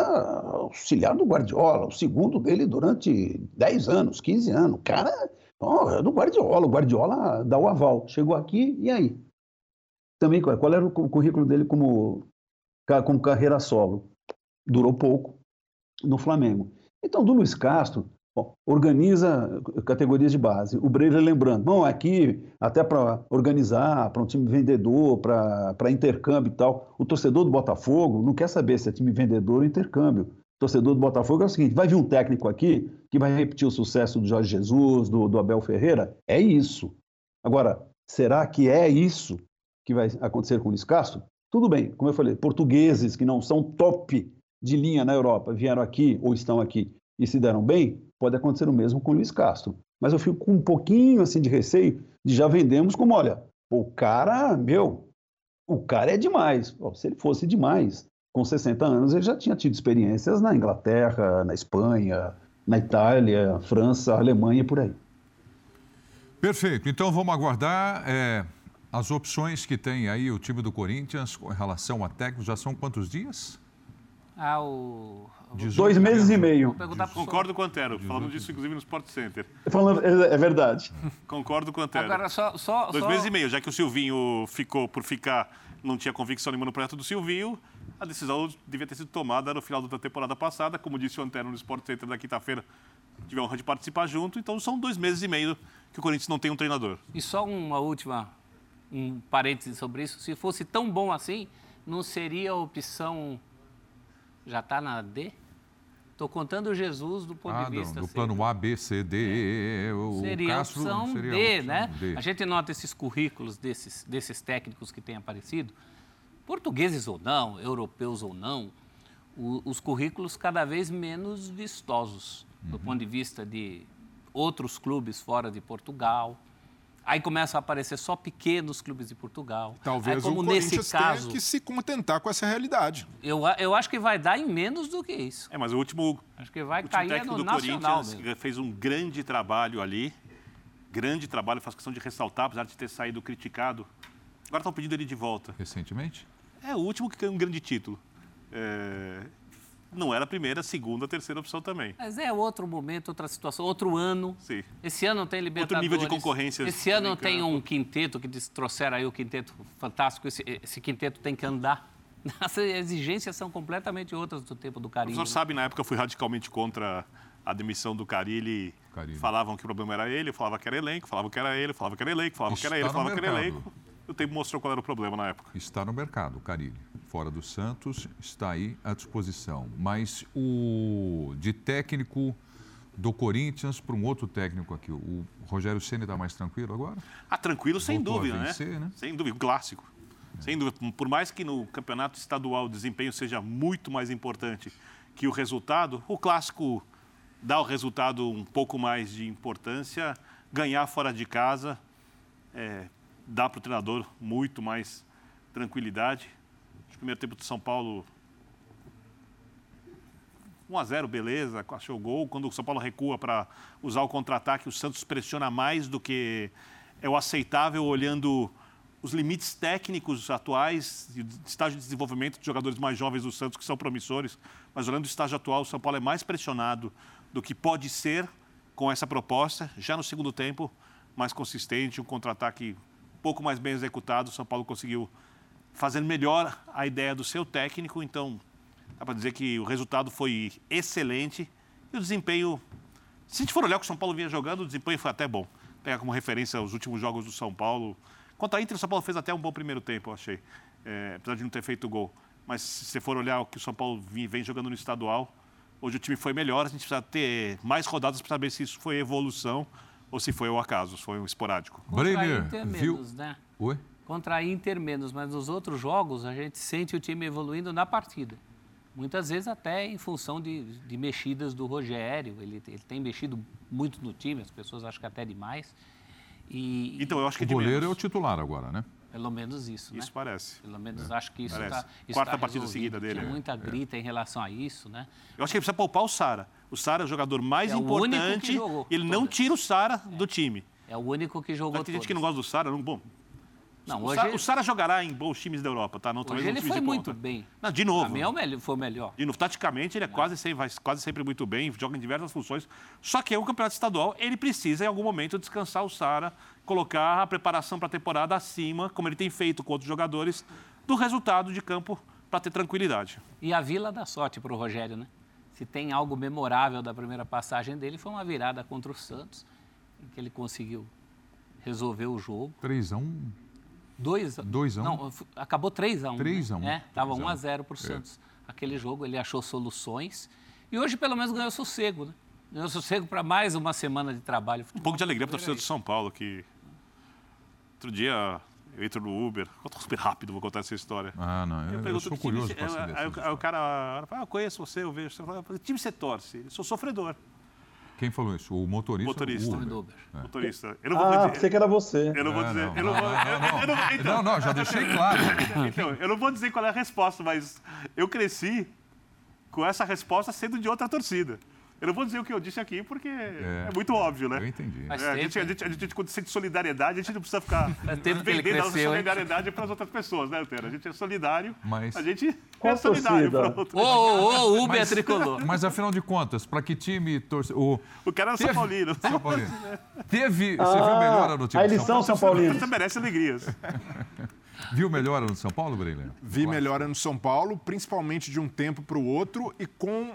auxiliar do Guardiola, o segundo dele durante 10 anos, 15 anos. Cara ó, é do Guardiola, o Guardiola dá o aval. Chegou aqui, e aí? Também, qual era o cu- currículo dele como, como carreira solo? Durou pouco no Flamengo. Então, do Luiz Castro, bom, organiza categorias de base. O Breira lembrando, bom, aqui até para organizar, para um time vendedor, para intercâmbio e tal. O torcedor do Botafogo não quer saber se é time vendedor ou intercâmbio. O torcedor do Botafogo é o seguinte: vai vir um técnico aqui que vai repetir o sucesso do Jorge Jesus, do, do Abel Ferreira? É isso. Agora, será que é isso que vai acontecer com o Luiz Castro? Tudo bem, como eu falei, portugueses que não são top de linha na Europa vieram aqui ou estão aqui e se deram bem, pode acontecer o mesmo com o Luiz Castro. Mas eu fico com um pouquinho assim de receio de já vendemos como, olha, o cara, meu, o cara é demais. Se ele fosse demais, com 60 anos ele já tinha tido experiências na Inglaterra, na Espanha, na Itália, França, Alemanha e por aí. Perfeito. Então vamos aguardar é, as opções que tem aí o time do Corinthians com relação a técnicos. Já são quantos dias? Ah, o... Dois meses e meio. Concordo com o Antero. Falamos disso, inclusive, no Sport Center. Falando, é, é verdade. [LAUGHS] Concordo com o Antero. Agora, só... só Dois só... meses e meio, já que o Silvinho ficou por ficar, não tinha convicção nenhuma no projeto do Silvinho, a decisão devia ter sido tomada no final da temporada passada. Como disse o Antero no Sport Center da quinta-feira, tive a honra de participar junto. Então são dois meses e meio que o Corinthians não tem um treinador. E só uma última, um parêntese sobre isso. Se fosse tão bom assim, não seria a opção... Já está na D? Estou contando Jesus do ponto Ah, de do, vista... do assim, plano A, B, C, D. O Seria Castro opção seria a D, opção né? D. A gente nota esses currículos desses, desses técnicos que têm aparecido, portugueses ou não, europeus ou não, o- os currículos cada vez menos vistosos do Uhum. ponto de vista de outros clubes fora de Portugal. Aí começam a aparecer só pequenos clubes de Portugal. Talvez Aí, como o nesse Corinthians caso, tenha que se contentar com essa realidade. eu, eu acho que vai dar em menos do que isso. É, mas o último, Acho que vai o cair técnico no do nacional Corinthians mesmo. fez um grande trabalho ali. Grande trabalho, faz questão de ressaltar, apesar de ter saído criticado. Agora estão pedindo ele de volta. Recentemente? É o último que ganhou um grande título. É, Não era a primeira, a segunda, a terceira opção também. Mas é outro momento, outra situação, outro ano. Sim. Esse ano tem Libertadores. nível de concorrência Esse ano em tem um quinteto que trouxeram aí o quinteto fantástico. Esse, esse quinteto tem que andar. [LAUGHS] As exigências são completamente outras do tempo do O Carinho. professor sabe, na época eu fui radicalmente contra a demissão do Carilli. Carille. Falavam que o problema era ele, eu falava que era elenco, falavam que era ele, falavam que era elenco, falavam que era ele, no falavam que era elenco. O tempo mostrou qual era o problema na época. Está no mercado, o Carilli. Fora do Santos, está aí à disposição. Mas o de técnico do Corinthians para um outro técnico aqui, o Rogério Ceni está mais tranquilo agora? Ah, tranquilo, sem Voltou dúvida, né? vencer, né? Sem dúvida, clássico. Sem dúvida. Por mais que no campeonato estadual o desempenho seja muito mais importante que o resultado, o clássico dá o resultado um pouco mais de importância. Ganhar fora de casa é, dá para o treinador muito mais tranquilidade. O primeiro tempo do São Paulo 1 a 0 beleza, achou o gol. Quando o São Paulo recua para usar o contra-ataque, o Santos pressiona mais do que é o aceitável, olhando os limites técnicos atuais, estágio de desenvolvimento de jogadores mais jovens do Santos, que são promissores. Mas olhando o estágio atual, o São Paulo é mais pressionado do que pode ser com essa proposta. Já no segundo tempo, mais consistente, um contra-ataque pouco mais bem executado. O São Paulo conseguiu fazer melhor a ideia do seu técnico. Então, dá para dizer que o resultado foi excelente e o desempenho. Se a gente for olhar o que o São Paulo vinha jogando, o desempenho foi até bom. Pega como referência os últimos jogos do São Paulo. Quanto à Inter, o São Paulo fez até um bom primeiro tempo, eu achei. É, apesar de não ter feito gol. Mas se você for olhar o que o São Paulo vem jogando no estadual, hoje o time foi melhor. A gente precisa ter mais rodadas para saber se isso foi evolução ou se foi o acaso, se foi um esporádico. Inter viu? menos, né? Oi? Contra a Inter menos, mas nos outros jogos a gente sente o time evoluindo na partida. Muitas vezes até em função de, de mexidas do Rogério. Ele, ele tem mexido muito no time, as pessoas acham que até demais. E, Então, eu acho que O de goleiro é o titular agora, né? Pelo menos isso, né? Isso parece. Pelo menos acho que isso está Quarta tá partida seguida dele, Tinha é. muita grita em relação a isso, né? Eu acho que ele precisa poupar o Sara. O Sara é o jogador mais É o único que importante. jogou Ele não tira o Sara do time. É o único que jogou Mas tem gente que não gosta do Sara. Não, bom, Não, o, hoje, Sara, ele- o Sara jogará em bons times da Europa, tá? Não, hoje não ele foi de muito bem. Não, de novo. mim é o melhor, foi o melhor. De novo, taticamente, ele é quase sempre, vai quase sempre muito bem, joga em diversas funções. Só que é um campeonato estadual, ele precisa, em algum momento, descansar o Sara, colocar a preparação para a temporada acima, como ele tem feito com outros jogadores, do resultado de campo para ter tranquilidade. E a Vila dá sorte para o Rogério, né? Se tem algo memorável da primeira passagem dele, foi uma virada contra o Santos, em que ele conseguiu resolver o jogo. 3 a 1 2 a 2 a 1? Não, acabou 3 a 1 3 a 1. É, estava 3 a 1 a 0 para o Santos. Aquele jogo ele achou soluções e hoje pelo menos ganhou sossego, né? Ganhou sossego para mais uma semana de trabalho. Um pouco de alegria para a torcida do São Paulo, que outro dia eu entro no Uber, conta super rápido, vou contar essa história. Ah, não. Eu, eu pergunto sou que time curioso para saber. aí, aí o cara fala, ah, eu conheço você, eu vejo você. Eu falo, Que time você torce? Eu sou sofredor, Quem falou isso? O motorista? Motorista. o Uber. Uber. motorista. Eu não vou Ah, dizer. pensei que era você. Eu não vou dizer. Não, não, já deixei claro. [LAUGHS] então, eu não vou dizer qual é a resposta, mas eu cresci com essa resposta sendo de outra torcida. Eu não vou dizer o que eu disse aqui porque é, muito óbvio, né? Eu entendi. É, a, tempo, gente, a, gente, a gente, quando sente solidariedade, a gente não precisa ficar vendendo a nossa solidariedade para as outras pessoas, né, Antero? A gente é solidário, Mas- a gente Qual é solidário. Ô, ô, ô, [LAUGHS] Uber Mas- tricolor. Mas afinal de contas, para que time torce. O O cara era São Paulino. São Paulino. [LAUGHS] Teve. Você viu melhora no time Ah, de eles São são Paulo? São Paulinos. Você merece alegrias. [LAUGHS] Viu melhora no São Paulo, Breiner? Vi melhora no São Paulo, principalmente de um tempo para o outro e com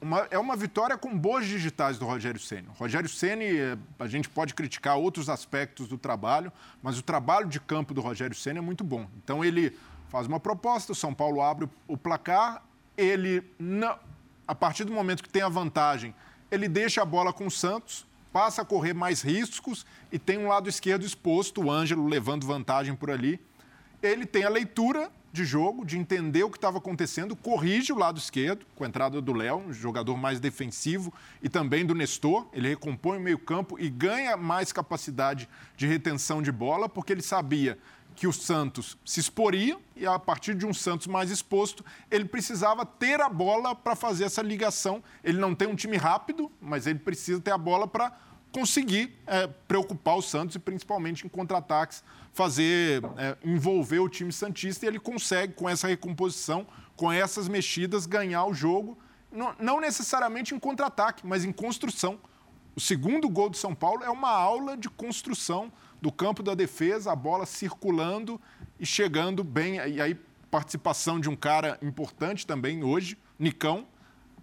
uma, é uma vitória com boas digitais do Rogério Ceni. Rogério Ceni, eh, a gente pode criticar outros aspectos do trabalho, mas o trabalho de campo do Rogério Ceni é muito bom. Então ele faz uma proposta, o São Paulo abre o placar, ele não A partir do momento que tem a vantagem, ele deixa a bola com o Santos, passa a correr mais riscos e tem um lado esquerdo exposto, o Ângelo levando vantagem por ali. Ele tem a leitura de jogo, de entender o que estava acontecendo, corrige o lado esquerdo, com a entrada do Léo, um jogador mais defensivo, e também do Nestor. Ele recompõe o meio-campo e ganha mais capacidade de retenção de bola, porque ele sabia que o Santos se exporia e a partir de um Santos mais exposto, ele precisava ter a bola para fazer essa ligação. Ele não tem um time rápido, mas ele precisa ter a bola para conseguir é, preocupar o Santos e principalmente em contra-ataques fazer é, envolver o time santista e ele consegue com essa recomposição, com essas mexidas ganhar o jogo, não, não necessariamente em contra-ataque, mas em construção. O segundo gol do São Paulo é uma aula de construção do campo da defesa, a bola circulando e chegando bem. E aí, participação de um cara importante também hoje, Nicão.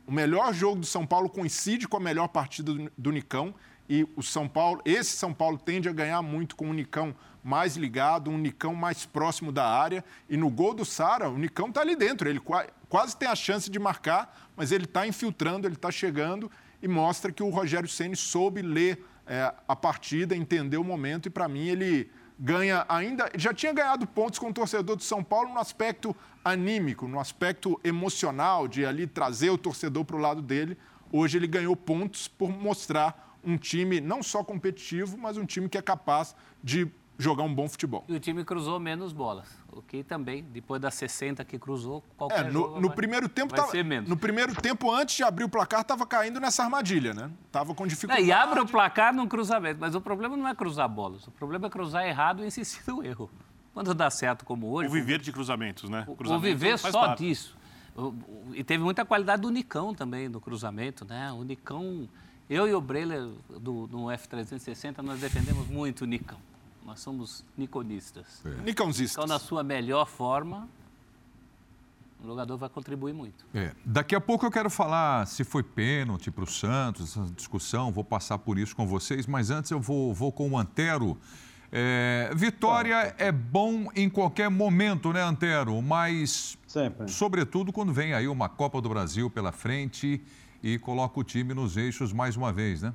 O melhor jogo do São Paulo coincide com a melhor partida do, do Nicão. E o São Paulo, esse São Paulo tende a ganhar muito com o Nicão mais ligado, um Nicão mais próximo da área. E no gol do Sara, o Nicão está ali dentro. Ele quase tem a chance de marcar, mas ele está infiltrando, ele está chegando e mostra que o Rogério Ceni soube ler é, a partida, entender o momento e, para mim, ele ganha ainda. Já tinha ganhado pontos com o torcedor do São Paulo no aspecto anímico, no aspecto emocional, de ali trazer o torcedor para o lado dele. Hoje ele ganhou pontos por mostrar um time não só competitivo, mas um time que é capaz de jogar um bom futebol. E o time cruzou menos bolas, o que também, depois das 60 que cruzou, qualquer é, no, no vai, primeiro tempo vai tava, ser menos. No primeiro tempo, antes de abrir o placar, estava caindo nessa armadilha, né? Tava com dificuldade. É, e abre o placar num cruzamento, mas o problema não é cruzar bolas, o problema é cruzar errado e insistir no erro. Quando dá certo como hoje... O viver de cruzamentos, né? O, cruzamento o viver só parte. disso. E teve muita qualidade do Nicão também, no cruzamento, né? O Nicão... Eu e o Breiler, do, no F360, nós defendemos muito o Nicão. Nós somos niconistas. É. Nicãozistas. Então, na sua melhor forma, o jogador vai contribuir muito. É. Daqui a pouco eu quero falar se foi pênalti para o Santos, essa discussão, vou passar por isso com vocês, mas antes eu vou, vou com o Antero. É, vitória é bom em qualquer momento, né, Antero? Mas, Sempre. sobretudo, quando vem aí uma Copa do Brasil pela frente e coloca o time nos eixos mais uma vez, né?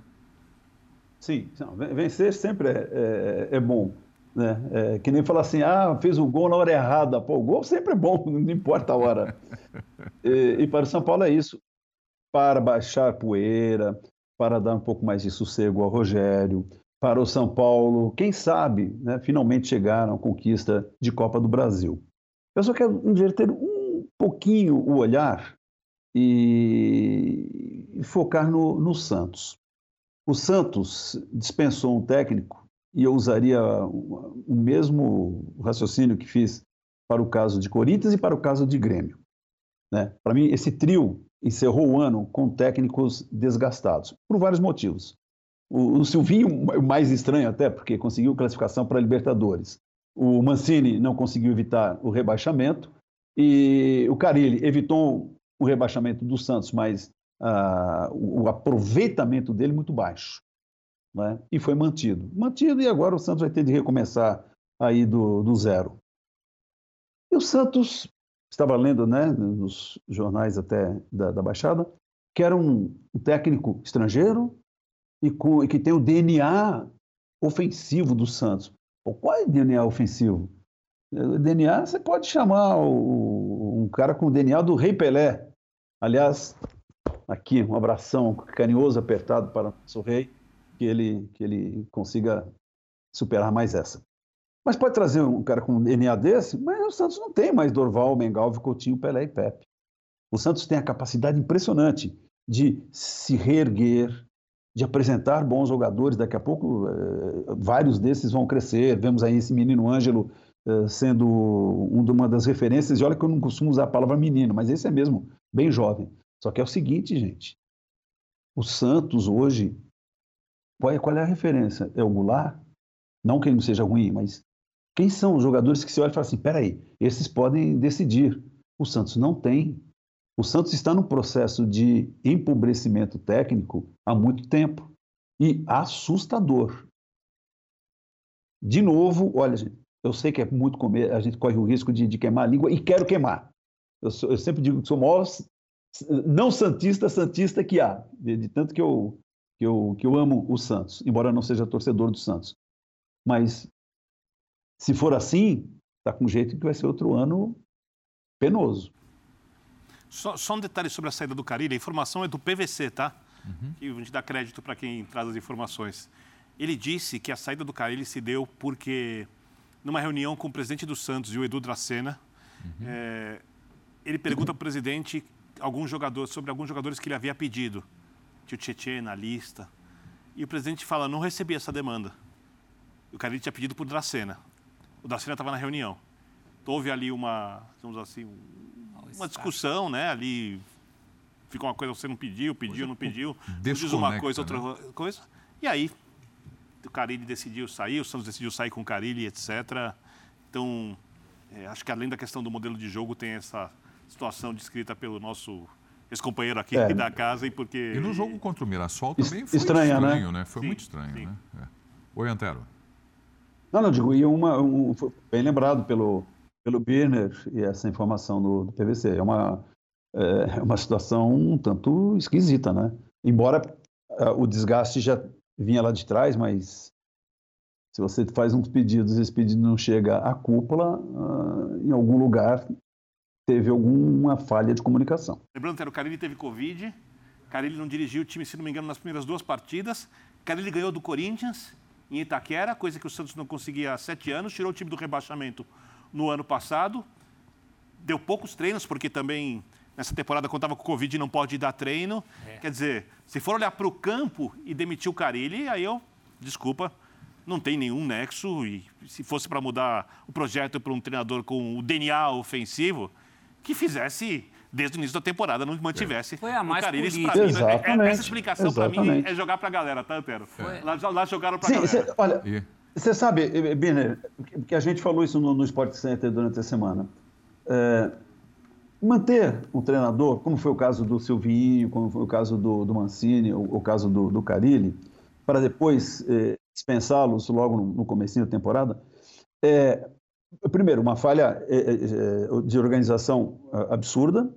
Sim, vencer sempre é, é, é bom. Né? É, que nem falar assim, ah, fez o gol na hora errada. Pô, o gol sempre é bom, [LAUGHS] não importa a hora. [LAUGHS] e, e, para o São Paulo é isso. Para baixar poeira, para dar um pouco mais de sossego ao Rogério, para o São Paulo, quem sabe, né, finalmente chegaram à conquista de Copa do Brasil. Eu só quero inverter um pouquinho o olhar e, focar no, no Santos. O Santos dispensou um técnico e eu usaria o mesmo raciocínio que fiz para o caso de Corinthians e para o caso de Grêmio. Né? Para mim, esse trio encerrou o ano com técnicos desgastados, por vários motivos. O, o Silvinho, o mais estranho até, porque conseguiu classificação para a Libertadores. O Mancini não conseguiu evitar o rebaixamento. E o Carilli evitou o rebaixamento do Santos, mas uh, o aproveitamento dele muito baixo. Né? E foi mantido. Mantido, e agora o Santos vai ter de recomeçar aí do, do zero. E o Santos, estava lendo né, nos jornais até da, da Baixada, que era um, um técnico estrangeiro e, com, e, que tem o DNA ofensivo do Santos. Pô, qual é o DNA ofensivo? DNA, você pode chamar o, um cara com o DNA do Rei Pelé. Aliás, aqui um abração carinhoso, apertado para o nosso rei, que ele, que ele consiga superar mais essa. Mas pode trazer um cara com um DNA desse, mas o Santos não tem mais Dorval, Mengalvio, Coutinho, Pelé e Pepe. O Santos tem a capacidade impressionante de se reerguer, de apresentar bons jogadores. Daqui a pouco, eh, vários desses vão crescer. Vemos aí esse menino Ângelo eh, sendo uma das referências. E olha que eu não costumo usar a palavra menino, mas esse é mesmo, bem jovem. Só que é o seguinte, gente. O Santos hoje, qual é, qual é a referência? É o Goulart? Não que ele não seja ruim, mas quem são os jogadores que se olha e fala assim, peraí, esses podem decidir. O Santos não tem. O Santos está no processo de empobrecimento técnico há muito tempo. E assustador. De novo, olha, gente, eu sei que é muito comer, a gente corre o risco de, de queimar a língua e quero queimar. Eu, sou, eu sempre digo que sou o maior não santista, santista que há, de, de, tanto que eu, que, eu, que eu amo o Santos, embora não seja torcedor do Santos. Mas se for assim, está com jeito que vai ser outro ano penoso. Só, só um detalhe sobre a saída do Carilli, a informação é do PVC, tá? Uhum. E a gente dá crédito para quem traz as informações. Ele disse que a saída do Carilli se deu porque, numa reunião com o presidente do Santos e o Edu Dracena, uhum. é, ele pergunta para o presidente alguns jogadores, sobre alguns jogadores que ele havia pedido. Tinha o Tietchan na lista. E o presidente fala, não recebi essa demanda. O Carilli tinha pedido por Dracena. O Dracena estava na reunião. Então, houve ali uma, digamos assim, uma discussão, né? Ali fica uma coisa, você não pediu, pediu, não pediu. Diz uma coisa, outra né? coisa. E aí, o Carilli decidiu sair, o Santos decidiu sair com o Carilli, etc. Então, é, acho que além da questão do modelo de jogo, tem essa situação descrita pelo nosso ex-companheiro aqui é. da casa e porque... E no jogo contra o Mirassol também foi Estranha, né? estranho, né? né? Foi sim, muito estranho, sim. né? É. Oi, Antero. Não, não, digo, e uma, um, bem lembrado pelo, pelo Birner e essa informação do, do PVC. É uma, é uma situação um tanto esquisita, né? Embora uh, o desgaste já vinha lá de trás, mas se você faz uns pedidos e esse pedido não chega à cúpula, uh, em algum lugar teve alguma falha de comunicação. Lembrando que o Carilli teve Covid, Carilli não dirigiu o time, se não me engano, nas primeiras duas partidas. Carilli ganhou do Corinthians em Itaquera, coisa que o Santos não conseguia há sete anos, tirou o time do rebaixamento no ano passado. Deu poucos treinos, porque também nessa temporada, estava com Covid, não pode dar treino. É. Quer dizer, se for olhar para o campo e demitir o Carilli, aí eu, desculpa, não tem nenhum nexo. E se fosse para mudar o projeto para um treinador com o DNA ofensivo, que fizesse desde o início da temporada, não mantivesse Foi a mais o Carilli. Mim, é, Exatamente. essa explicação para mim é jogar para a galera, tá, Antero? Lá, lá, jogaram para a galera. Cê, olha, você sabe, Biner, que a gente falou isso no, no Sport Center durante a semana. É, manter um treinador, como foi o caso do Silvinho, como foi o caso do, do Mancini, o, o caso do, do Carilli, para depois é, dispensá-los logo no, no começo da temporada, é, primeiro, uma falha é, é, é, de organização absurda,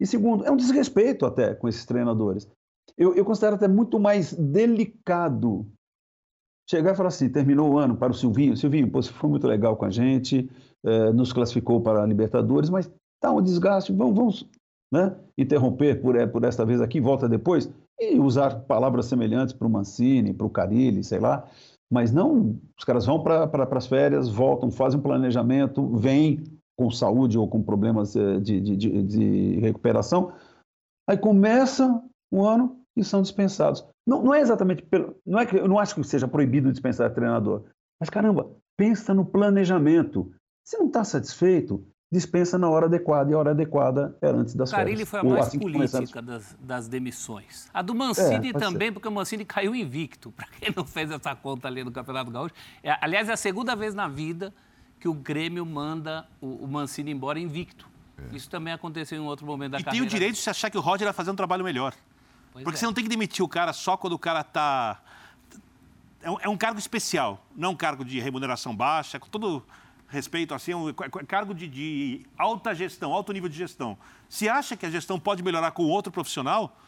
e segundo, é um desrespeito até com esses treinadores. Eu, eu considero até muito mais delicado chegar e falar assim, terminou o ano para o Silvinho, Silvinho, pô, você foi muito legal com a gente, nos classificou para a Libertadores, mas tá um desgaste, vamos, vamos né, interromper por, por esta vez aqui, volta depois, e usar palavras semelhantes para o Mancini, para o Carilli, sei lá, mas não, os caras vão para pra, as férias, voltam, fazem um planejamento, vêm com saúde ou com problemas eh, de, de, de, de recuperação, aí começa o ano e são dispensados. Não, não é exatamente, pelo, não é que eu não acho que seja proibido dispensar treinador, mas caramba, pensa no planejamento. Se não está satisfeito, dispensa na hora adequada, e a hora adequada era antes das Carilli férias. foi a mais assim política das, das, demissões. A do Mancini é, também, ser. porque o Mancini caiu invicto, [LAUGHS] para quem não fez essa conta ali no Campeonato Gaúcho. É, aliás, é a segunda vez na vida que o Grêmio manda o, o Mancini embora invicto. É. Isso também aconteceu em um outro momento da e carreira. E tem o direito de se achar que o Roger vai fazer um trabalho melhor. Pois porque é. você não tem que demitir o cara só quando o cara está... É um, é um cargo especial, não é um cargo de remuneração baixa, com todo respeito assim, um cargo de, de, alta gestão, alto nível de gestão. Se acha que a gestão pode melhorar com outro profissional,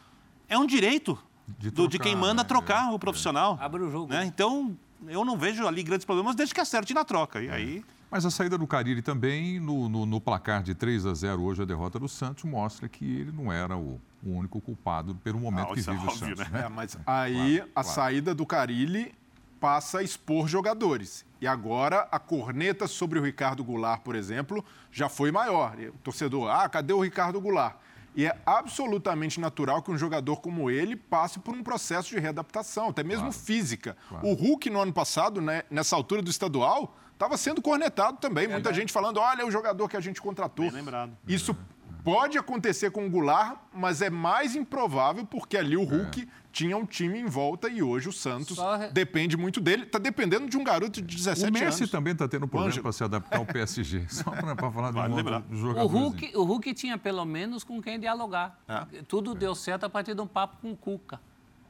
é um direito de, trocar, do, de quem manda né? trocar é, o profissional. É. Abre o jogo. Né? Então, eu não vejo ali grandes problemas desde que acerte na troca. E é. aí... Mas a saída do Cariri também, no, no, no, placar de 3 a 0 hoje, a derrota do Santos, mostra que ele não era o, o único culpado pelo momento ah, que é vive é o Santos. Né? É, mas aí claro, a claro. saída do Carilli passa a expor jogadores. E agora a corneta sobre o Ricardo Goulart, por exemplo, já foi maior. O torcedor, ah, cadê o Ricardo Goulart? E é absolutamente natural que um jogador como ele passe por um processo de readaptação, até mesmo claro. física. Claro. O Hulk, no ano passado, né, nessa altura do estadual, estava sendo cornetado também. É Muita gente falando: olha, é o jogador que a gente contratou. Bem lembrado. Isso pode acontecer com o Goulart, mas é mais improvável porque ali o Hulk é. tinha um time em volta e hoje o Santos Só... depende muito dele. Está dependendo de um garoto de 17 anos. O Messi anos. também está tendo problema para se adaptar ao [LAUGHS] PSG. Só para falar vale de um jogador. O Hulk, o Hulk tinha pelo menos com quem dialogar. É. Tudo deu certo a partir de um papo com o Cuca.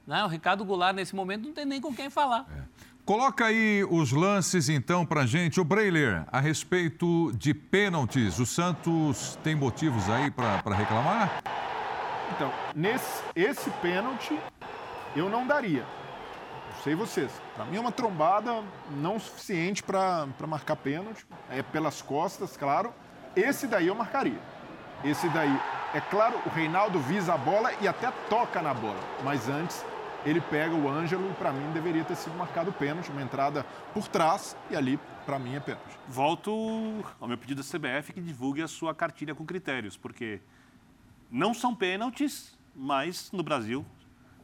Né? O Ricardo Goulart, nesse momento, não tem nem com quem falar. É. Coloca aí os lances, então, para gente. O Breiler, a respeito de pênaltis, o Santos tem motivos aí para reclamar? Então, nesse esse pênalti, eu não daria. Não sei vocês. Para mim é uma trombada não suficiente para marcar pênalti. É pelas costas, claro. Esse daí eu marcaria. Esse daí, é claro, o Reinaldo visa a bola e até toca na bola. Mas antes, ele pega o Ângelo e para mim deveria ter sido marcado pênalti, uma entrada por trás e ali para mim é pênalti. Volto ao meu pedido da CBF que divulgue a sua cartilha com critérios, porque não são pênaltis, mas no Brasil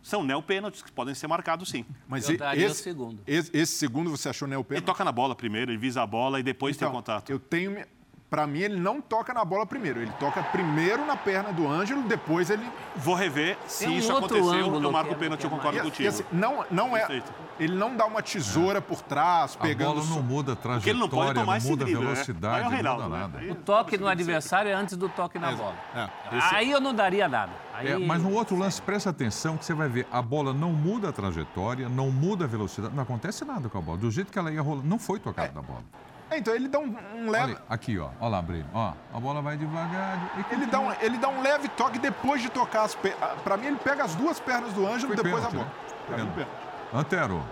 são neopênaltis que podem ser marcados sim. Mas Eu daria o esse, segundo. esse, esse segundo você achou Ele neopênalti? toca na bola primeiro, ele visa a bola e depois tem Então, o contato. Eu tenho. Para mim, ele não toca na bola primeiro. Ele toca primeiro na perna do Ângelo, depois ele. Vou rever se um isso aconteceu, eu marco o é- pênalti, eu é concordo E, contigo. e assim, não, não é. Ele não dá uma tesoura por trás, A pegando. bola não muda a Porque ele não pode trajetória, tomar não esse muda a drible, né? velocidade, Aí é o não Reinaldo, muda né? nada. Aí- O toque no adversário é antes do toque na bola. É. Aí eu não daria nada. Aí... É, mas no outro lance, presta atenção que você vai ver, a bola não muda a trajetória, não muda a velocidade, não acontece nada com a bola. Do jeito que ela ia rolar, não foi tocada na bola. É, então ele dá um, um leve. Olha, aqui, ó. Olha lá, Breno. Ó, a bola vai devagar. e Ele dá, um, ele dá um leve toque depois de tocar as pernas. Para mim, ele pega as duas pernas do Ângelo Foi depois a pênalti, bola. né? Pra mim, Pênalti. pênalti. Antero,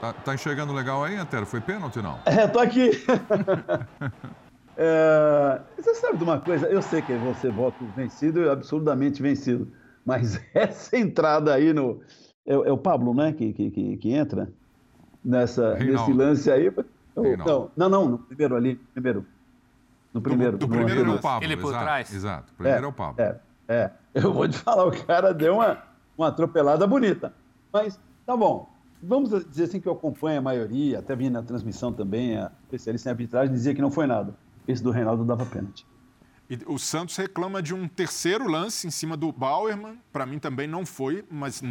tá, tá enxergando legal aí, Antero? Foi pênalti não? É, tô aqui. [LAUGHS] É, você sabe de uma coisa? Eu sei que você voto vencido, absolutamente vencido. Mas [LAUGHS] essa entrada aí no. É, é o Pablo, né? Que, que, que, que entra nessa, Reinaldo. nesse lance aí. Não, não, não, no primeiro ali. Primeiro. No primeiro. do no primeiro é o. Pablo. Ele por exato, trás? Exato. Primeiro é, o Pablo. É, é. Eu vou te falar, o cara deu uma, uma atropelada bonita. Mas tá bom. Vamos dizer assim que eu acompanho a maioria, até vi na transmissão também, a especialista em arbitragem dizia que não foi nada. Esse do Reinaldo dava pênalti. E o Santos reclama de um terceiro lance em cima do Bauerman. Para mim também não foi, mas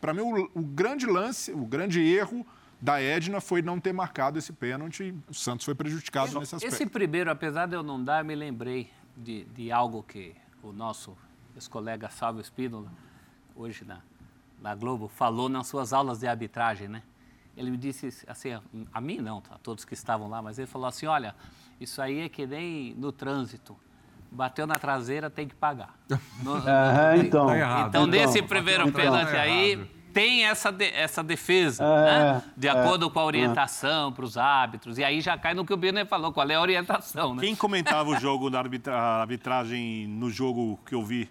para mim o, o grande lance, o grande erro da Edna foi não ter marcado esse pênalti. e O Santos foi prejudicado nesse aspecto. Esse primeiro, apesar de eu não dar, eu me lembrei de, de algo que o nosso ex-colega Salvo Espínola, hoje na, na Globo, falou nas suas aulas de arbitragem, né? Ele me disse assim, a, a mim não, a todos que estavam lá, mas ele falou assim, olha, isso aí é que nem no trânsito. Bateu na traseira, tem que pagar. [LAUGHS] No- no- então. Tá errado. então, Então, nesse primeiro então. pênalti Tá aí, errado. Tem essa, de- essa defesa, É, né? de acordo com a orientação para os árbitros. E aí já cai no que o Birner falou, qual é a orientação, né? Quem comentava o jogo da arbitra- arbitragem no jogo que eu vi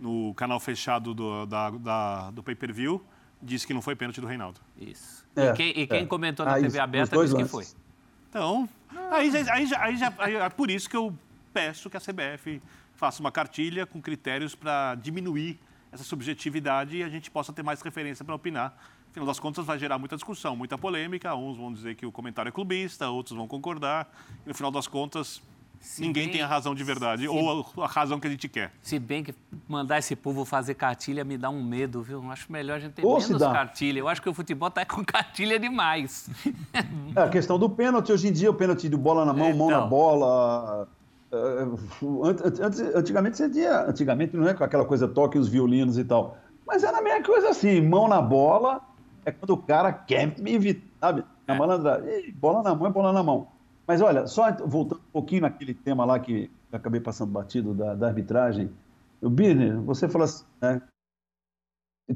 no canal fechado do, da, da- do pay-per-view disse que não foi pênalti do Reinaldo. Isso. É, e quem, e quem é. comentou na Ah, TV isso, aberta disse que foi. lances. Então, aí, já- aí, já- aí já- aí é por isso que eu peço que a CBF faça uma cartilha com critérios para diminuir essa subjetividade e a gente possa ter mais referência para opinar. Afinal das contas, vai gerar muita discussão, muita polêmica. Uns vão dizer que o comentário é clubista, outros vão concordar. E no final das contas, ninguém bem- tem a razão de verdade se- ou a, a razão que a gente quer. Se bem que mandar esse povo fazer cartilha me dá um medo, viu? Eu Acho melhor a gente ter Ou se menos cartilha. Eu acho que o futebol tá com [LAUGHS] cartilha demais. É, a questão do pênalti, hoje em dia, o pênalti de bola na mão, mão na Então. bola. É, ant- antes- antigamente você tinha. Antigamente não é com aquela coisa toque os violinos e tal. Mas era a mesma coisa assim, mão na bola é quando o cara quer me evitar, sabe? Na malandragem. Ih, Bola na mão é bola na mão. Mas olha, só voltando um pouquinho naquele tema lá que eu acabei passando batido da, da arbitragem. O Birner, você falou assim, né?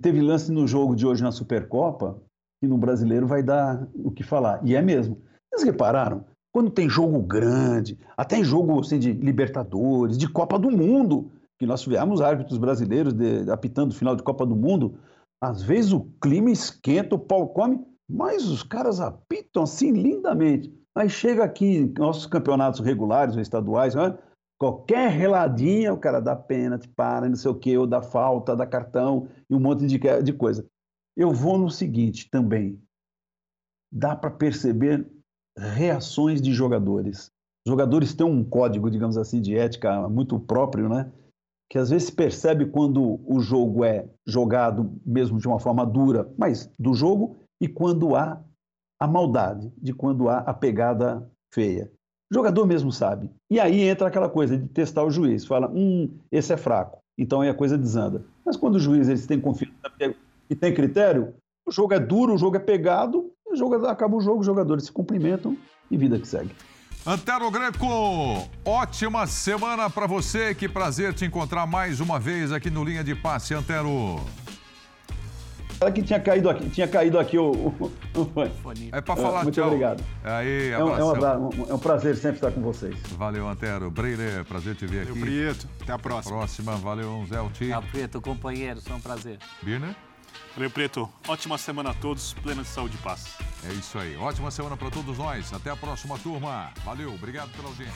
Teve lance no jogo de hoje na Supercopa que no brasileiro vai dar o que falar. E é mesmo. Vocês repararam? Quando tem jogo grande, até em jogo assim, de Libertadores, de Copa do Mundo, que nós tivemos árbitros brasileiros de, apitando final de Copa do Mundo, às vezes o clima esquenta, o pau come, mas os caras apitam assim lindamente. Aí chega aqui nossos campeonatos regulares ou estaduais, né? qualquer reladinha, o cara dá pênalti, para, não sei o quê, ou dá falta, dá cartão e um monte de, de coisa. Eu vou no seguinte também. Dá para perceber reações de jogadores. Os jogadores têm um código, digamos assim, de ética muito próprio, né? Que às vezes se percebe quando o jogo é jogado mesmo de uma forma dura, mas do jogo, e quando há a maldade, de quando há a pegada feia. O jogador mesmo sabe. E aí entra aquela coisa de testar o juiz. Fala, hum, esse é fraco. Então aí a coisa desanda. Mas quando o juiz têm confiança e tem critério, o jogo é duro, o jogo é pegado, o jogo, acaba o jogo, os jogadores se cumprimentam e vida que segue. Antero Greco, ótima semana para você. Que prazer te encontrar mais uma vez aqui no Linha de Passe, Antero. Olha que tinha caído aqui, tinha caído aqui o, o, o. É para falar Muito tchau. obrigado. Aí, É um, é, um, é um prazer sempre estar com vocês. Valeu, Antero. Breire, prazer te ver Valeu, aqui. Prieto. Até a próxima. Próxima, valeu, Zelti. Tá preto, companheiro, foi um prazer. Birner? Valeu, Preto. Ótima semana a todos, plena de saúde e paz. É isso aí. Ótima semana para todos nós. Até a próxima, turma. Valeu, obrigado pela audiência.